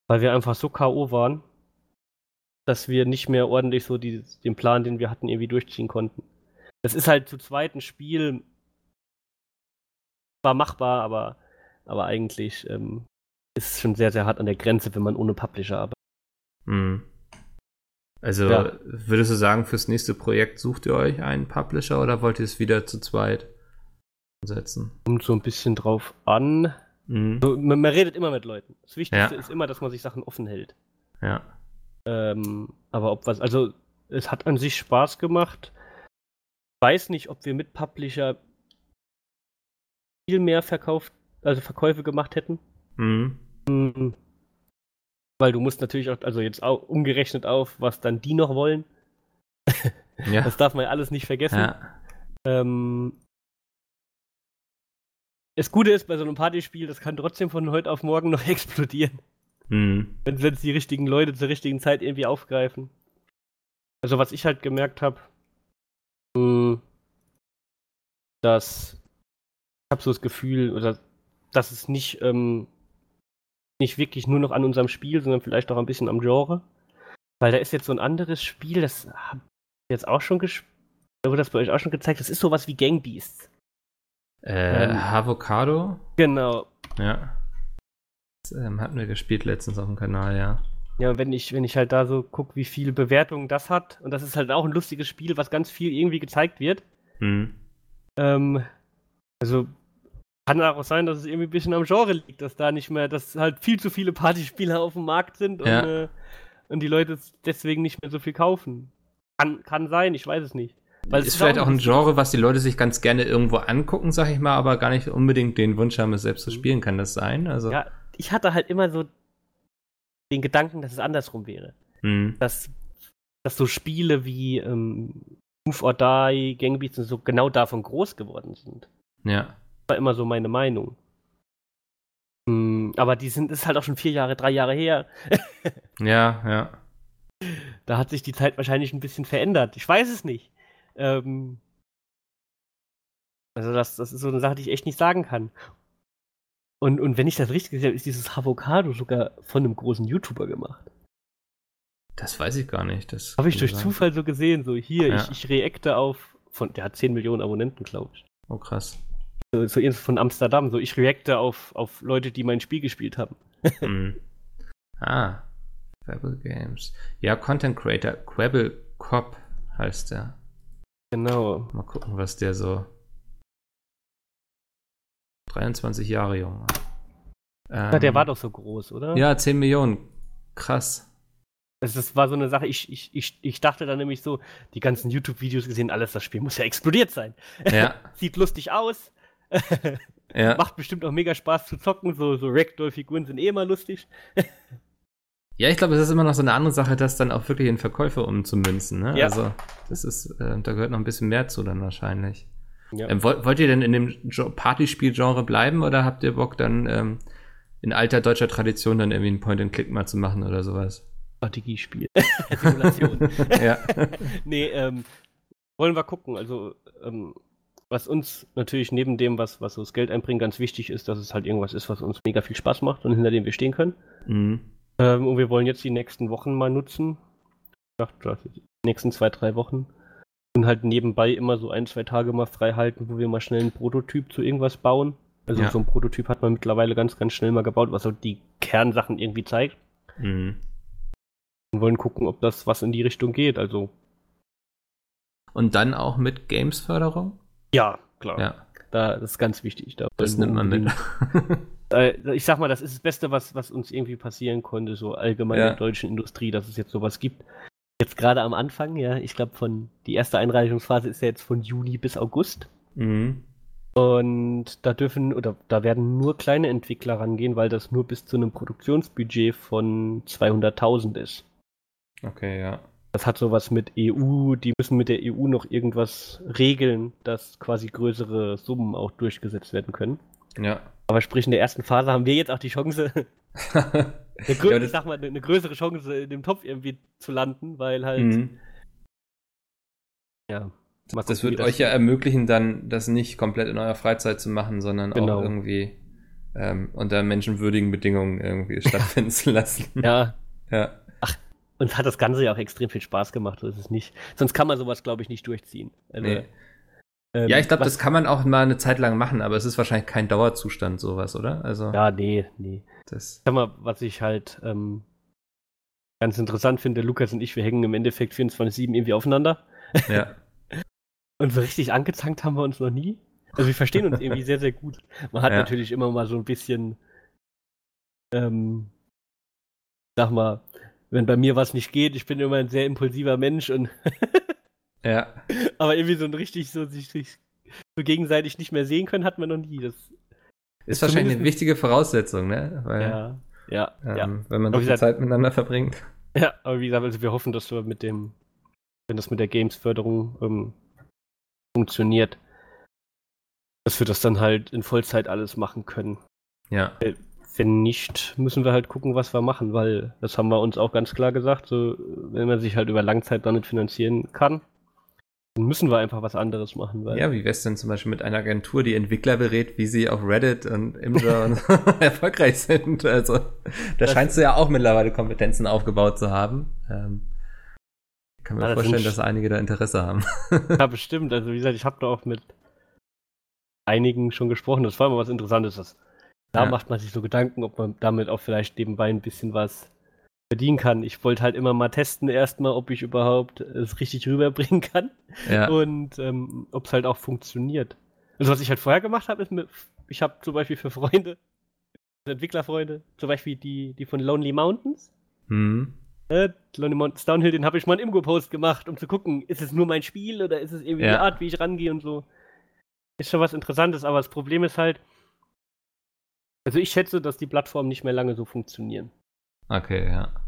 Weil wir einfach so K.O. waren, dass wir nicht mehr ordentlich so die, den Plan, den wir hatten, irgendwie durchziehen konnten. Das ist halt zu zweiten Spiel war machbar, aber, aber eigentlich ähm, ist es schon sehr, sehr hart an der Grenze, wenn man ohne Publisher arbeitet. Mhm. Also ja. würdest du sagen, fürs nächste Projekt sucht ihr euch einen Publisher oder wollt ihr es wieder zu zweit setzen? Kommt so ein bisschen drauf an. Mhm. So, man, man, redet immer mit Leuten. Das Wichtigste ja. ist immer, dass man sich Sachen offen hält. Ja. Ähm, aber ob was, also es hat an sich Spaß gemacht. Weiß nicht, ob wir mit Publisher viel mehr verkauft, also Verkäufe gemacht hätten. Mhm. mhm weil du musst natürlich auch, also jetzt auch umgerechnet auf, was dann die noch wollen. ja. Das darf man ja alles nicht vergessen. Ja. Ähm, das Gute ist bei so einem Partyspiel, das kann trotzdem von heute auf morgen noch explodieren. Mhm. Wenn es die richtigen Leute zur richtigen Zeit irgendwie aufgreifen. Also was ich halt gemerkt habe, hm, dass ich habe so das Gefühl, oder dass es nicht, ähm, nicht wirklich nur noch an unserem Spiel, sondern vielleicht auch ein bisschen am Genre. Weil da ist jetzt so ein anderes Spiel, das habe ich jetzt auch schon gespielt, wurde das bei euch auch schon gezeigt, das ist sowas wie Gang Beasts. Äh, ähm, Avocado? Genau. Ja. Das ähm, hatten wir gespielt letztens auf dem Kanal, ja. Ja, wenn ich, wenn ich halt da so gucke, wie viele Bewertungen das hat, und das ist halt auch ein lustiges Spiel, was ganz viel irgendwie gezeigt wird. Mhm. Ähm, also kann auch sein, dass es irgendwie ein bisschen am Genre liegt, dass da nicht mehr, dass halt viel zu viele Partyspieler auf dem Markt sind und, ja. äh, und die Leute deswegen nicht mehr so viel kaufen. Kann, kann sein, ich weiß es nicht. Weil ist vielleicht auch ein Genre, was die Leute sich ganz gerne irgendwo angucken, sag ich mal, aber gar nicht unbedingt den Wunsch haben, es selbst zu spielen. Kann das sein? Also ja, ich hatte halt immer so den Gedanken, dass es andersrum wäre. Mhm. Dass, dass so Spiele wie ähm, Move or Die, Gangbeats und so genau davon groß geworden sind. Ja. Das war immer so meine Meinung. Mhm, aber die sind, ist halt auch schon vier Jahre, drei Jahre her. ja, ja. Da hat sich die Zeit wahrscheinlich ein bisschen verändert. Ich weiß es nicht. Ähm, also das, das ist so eine Sache, die ich echt nicht sagen kann. Und, und wenn ich das richtig gesehen habe, ist dieses Avocado sogar von einem großen YouTuber gemacht. Das weiß ich gar nicht. Das habe ich durch sein. Zufall so gesehen. So hier, ja. ich, ich reacte auf. Von, der hat 10 Millionen Abonnenten, glaube ich. Oh, krass. So, so von Amsterdam. So, ich reacte auf, auf Leute, die mein Spiel gespielt haben. mhm. Ah. Quabble Games. Ja, Content Creator. Quabble Cop heißt der. Genau. Mal gucken, was der so. 23 Jahre jung. Ähm, der war doch so groß, oder? Ja, 10 Millionen. Krass. Also das war so eine Sache, ich, ich, ich, ich dachte dann nämlich so, die ganzen YouTube-Videos gesehen, alles, das Spiel muss ja explodiert sein. Ja. Sieht lustig aus. ja. Macht bestimmt auch mega Spaß zu zocken, so, so Ragdoll-Figuren sind eh immer lustig. Ja, ich glaube, es ist immer noch so eine andere Sache, das dann auch wirklich in Verkäufe umzumünzen. Ne? Ja. Also, das ist, äh, da gehört noch ein bisschen mehr zu dann wahrscheinlich. Ja. Ähm, wollt, wollt, ihr denn in dem Partyspiel-Genre bleiben oder habt ihr Bock dann ähm, in alter deutscher Tradition dann irgendwie ein Point-and-Click mal zu machen oder sowas? Strategiespiel. Simulation. ja. nee, ähm, wollen wir gucken. Also, ähm, was uns natürlich neben dem, was, was so das Geld einbringt, ganz wichtig ist, dass es halt irgendwas ist, was uns mega viel Spaß macht und hinter dem wir stehen können. Mhm. Ähm, und wir wollen jetzt die nächsten Wochen mal nutzen. Dachte, die nächsten zwei, drei Wochen. Und halt nebenbei immer so ein, zwei Tage mal frei halten, wo wir mal schnell einen Prototyp zu irgendwas bauen. Also ja. so ein Prototyp hat man mittlerweile ganz, ganz schnell mal gebaut, was so die Kernsachen irgendwie zeigt. Mhm. Und wollen gucken, ob das was in die Richtung geht. Also. Und dann auch mit Games-Förderung? Ja, klar. Ja. Da, das ist ganz wichtig. Da das nimmt man mit. äh, ich sag mal, das ist das Beste, was, was uns irgendwie passieren konnte, so allgemein ja. in der deutschen Industrie, dass es jetzt sowas gibt. Jetzt gerade am Anfang, ja, ich glaube, von die erste Einreichungsphase ist ja jetzt von Juni bis August. Mhm. Und da dürfen oder da werden nur kleine Entwickler rangehen, weil das nur bis zu einem Produktionsbudget von 200.000 ist. Okay, ja. Das hat sowas mit EU, die müssen mit der EU noch irgendwas regeln, dass quasi größere Summen auch durchgesetzt werden können. Ja. Aber sprich, in der ersten Phase haben wir jetzt auch die Chance, eine, grö ja, ich sag mal, eine größere Chance in dem Topf irgendwie zu landen, weil halt. Mhm. Ja. Das, das wird euch ja ermöglichen, dann das nicht komplett in eurer Freizeit zu machen, sondern genau. auch irgendwie ähm, unter menschenwürdigen Bedingungen irgendwie stattfinden zu lassen. Ja. Ja. Ach, uns hat das Ganze ja auch extrem viel Spaß gemacht, so ist es nicht. Sonst kann man sowas, glaube ich, nicht durchziehen. Also, nee. Ähm, ja, ich glaube, das kann man auch mal eine Zeit lang machen, aber es ist wahrscheinlich kein Dauerzustand, sowas, oder? Also, ja, nee, nee. Das Sag mal, was ich halt ähm, ganz interessant finde, Lukas und ich, wir hängen im Endeffekt 24-7 irgendwie aufeinander. Ja. und so richtig angezankt haben wir uns noch nie. Also wir verstehen uns irgendwie sehr, sehr gut. Man hat ja. natürlich immer mal so ein bisschen, ähm, sag mal, wenn bei mir was nicht geht, ich bin immer ein sehr impulsiver Mensch und Ja. Aber irgendwie so ein richtig so sich so gegenseitig nicht mehr sehen können, hat man noch nie. Das ist wahrscheinlich eine wichtige Voraussetzung, ne? Weil, ja, ja, ähm, ja. Wenn man so viel Zeit miteinander verbringt. Ja, aber wie gesagt, also wir hoffen, dass wir mit dem, wenn das mit der Games-Förderung ähm, funktioniert, dass wir das dann halt in Vollzeit alles machen können. Ja. Äh, wenn nicht, müssen wir halt gucken, was wir machen, weil das haben wir uns auch ganz klar gesagt, so, wenn man sich halt über Langzeit damit finanzieren kann, Dann müssen wir einfach was anderes machen. Ja, wie wär's denn zum Beispiel mit einer Agentur, die Entwickler berät, wie sie auf Reddit und Imgur und erfolgreich sind? Also, da scheinst du ja auch mittlerweile Kompetenzen aufgebaut zu haben. Ähm, kann mir ja, vorstellen, das dass einige da Interesse haben. ja, bestimmt. Also, wie gesagt, ich habe da auch mit einigen schon gesprochen. Das war immer was Interessantes. Da ja. macht man sich so Gedanken, ob man damit auch vielleicht nebenbei ein bisschen was verdienen kann. Ich wollte halt immer mal testen erstmal, ob ich überhaupt es richtig rüberbringen kann ja. und ähm, ob es halt auch funktioniert. Also was ich halt vorher gemacht habe, ist mit, ich habe zum Beispiel für Freunde, Entwicklerfreunde, zum Beispiel die, die von Lonely Mountains, mhm. äh, Lonely Mountains Downhill, den habe ich mal einen Imgo-Post gemacht, um zu gucken, ist es nur mein Spiel oder ist es irgendwie ja. die Art, wie ich rangehe und so. Ist schon was Interessantes, aber das Problem ist halt, also ich schätze, dass die Plattformen nicht mehr lange so funktionieren. Okay, ja.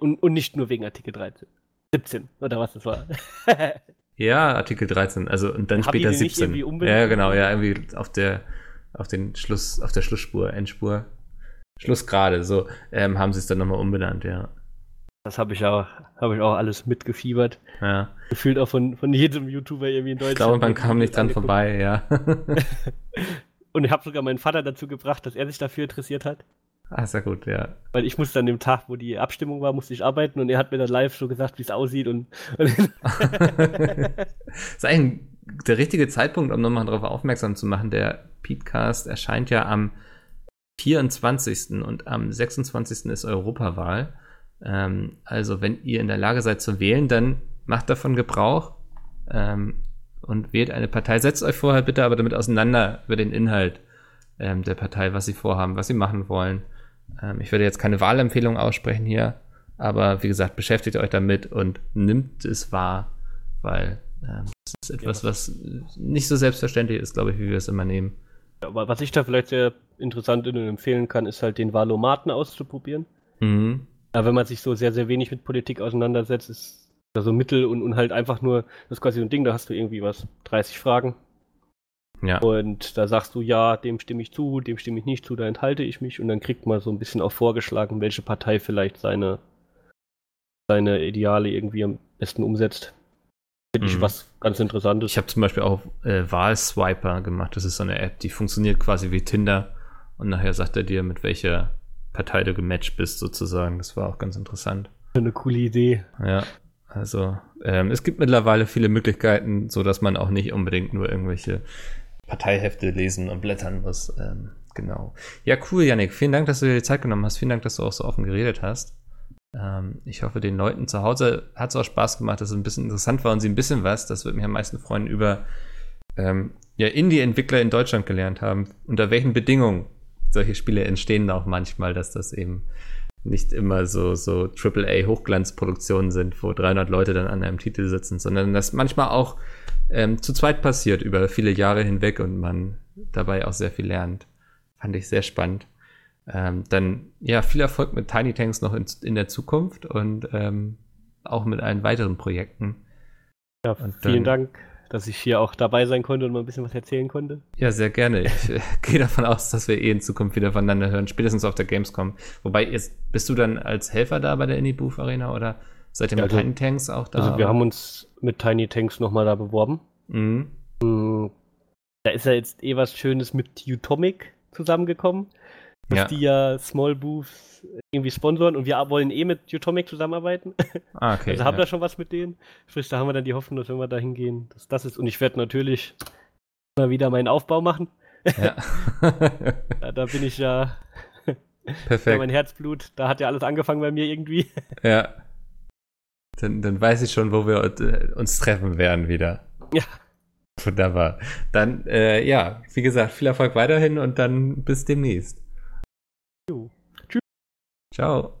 Und, und nicht nur wegen Artikel 13. 17, oder was das war. ja, Artikel 13, also und dann Hab später 17. Ja, genau, ja, irgendwie auf der auf den Schluss, auf der Schlussspur, Endspur. Schlussgrade, so ähm, haben sie es dann nochmal umbenannt, ja. Das habe ich auch, habe ich auch alles mitgefiebert. Ja. Gefühlt auch von, von jedem YouTuber irgendwie in Deutschland. Ich glaube, man kam nicht dran vorbei, ja. Und ich habe sogar meinen Vater dazu gebracht, dass er sich dafür interessiert hat. Ah, sehr gut, ja. Weil ich musste an dem Tag, wo die Abstimmung war, musste ich arbeiten und er hat mir dann live so gesagt, wie es aussieht und. das ist eigentlich der richtige Zeitpunkt, um nochmal darauf aufmerksam zu machen. Der Petecast erscheint ja am 24. und am 26. ist Europawahl. Ähm, also, wenn ihr in der Lage seid zu wählen, dann macht davon Gebrauch ähm, und wählt eine Partei. Setzt euch vorher bitte aber damit auseinander über den Inhalt ähm, der Partei, was sie vorhaben, was sie machen wollen. Ähm, ich werde jetzt keine Wahlempfehlung aussprechen hier, aber wie gesagt, beschäftigt euch damit und nimmt es wahr, weil ähm, das ist etwas, was nicht so selbstverständlich ist, glaube ich, wie wir es immer nehmen. Aber was ich da vielleicht sehr interessant und empfehlen kann, ist halt den Wahlomaten auszuprobieren. Mhm. Aber wenn man sich so sehr, sehr wenig mit Politik auseinandersetzt, ist da so Mittel und, und halt einfach nur, das ist quasi so ein Ding, da hast du irgendwie was, 30 Fragen, ja. Und da sagst du, ja, dem stimme ich zu, dem stimme ich nicht zu, da enthalte ich mich und dann kriegt man so ein bisschen auch vorgeschlagen, welche Partei vielleicht seine, seine Ideale irgendwie am besten umsetzt. Finde ich mhm. was ganz Interessantes. Ich habe zum Beispiel auch äh, Wahlswiper gemacht. Das ist so eine App, die funktioniert quasi wie Tinder und nachher sagt er dir, mit welcher Partei du gematcht bist, sozusagen. Das war auch ganz interessant. Eine coole Idee. Ja. Also ähm, es gibt mittlerweile viele Möglichkeiten, so dass man auch nicht unbedingt nur irgendwelche Parteihefte lesen und blättern muss. Ähm, genau. Ja, cool, Yannick. Vielen Dank, dass du dir die Zeit genommen hast. Vielen Dank, dass du auch so offen geredet hast. Ähm, ich hoffe, den Leuten zu Hause hat es auch Spaß gemacht, dass es ein bisschen interessant war und sie ein bisschen was, das würde mich am meisten freuen, über ähm, ja, Indie-Entwickler in Deutschland gelernt haben. Unter welchen Bedingungen solche Spiele entstehen auch manchmal, dass das eben nicht immer so, so AAA-Hochglanzproduktionen sind, wo 300 Leute dann an einem Titel sitzen, sondern dass manchmal auch ähm, zu zweit passiert über viele Jahre hinweg und man dabei auch sehr viel lernt. Fand ich sehr spannend. Ähm, dann ja, viel Erfolg mit Tiny Tanks noch in, in der Zukunft und ähm, auch mit allen weiteren Projekten. Ja, und vielen dann, Dank, dass ich hier auch dabei sein konnte und mal ein bisschen was erzählen konnte. Ja, sehr gerne. Ich äh, gehe davon aus, dass wir eh in Zukunft wieder voneinander hören, spätestens auf der Gamescom. Wobei, jetzt bist du dann als Helfer da bei der Indie Booth Arena oder seid ihr mit also, Tiny Tanks auch da? Also wir haben uns mit Tiny Tanks nochmal da beworben. Mhm. Mm, da ist ja jetzt eh was Schönes mit Utomic zusammengekommen. Dass ja. die ja Small Booths irgendwie sponsoren und wir wollen eh mit Utomic zusammenarbeiten. Ah, okay. Also haben ja. da schon was mit denen. Sprich, da haben wir dann die Hoffnung, dass wenn wir da hingehen, dass das ist. Und ich werde natürlich mal wieder meinen Aufbau machen. Ja. da, da, bin ich ja. Perfekt. mein Herzblut, da hat ja alles angefangen bei mir irgendwie. Ja. Dann, dann weiß ich schon, wo wir äh, uns treffen werden wieder. Ja. Wunderbar. Dann, äh, ja, wie gesagt, viel Erfolg weiterhin und dann bis demnächst. Jo. Tschüss. Ciao.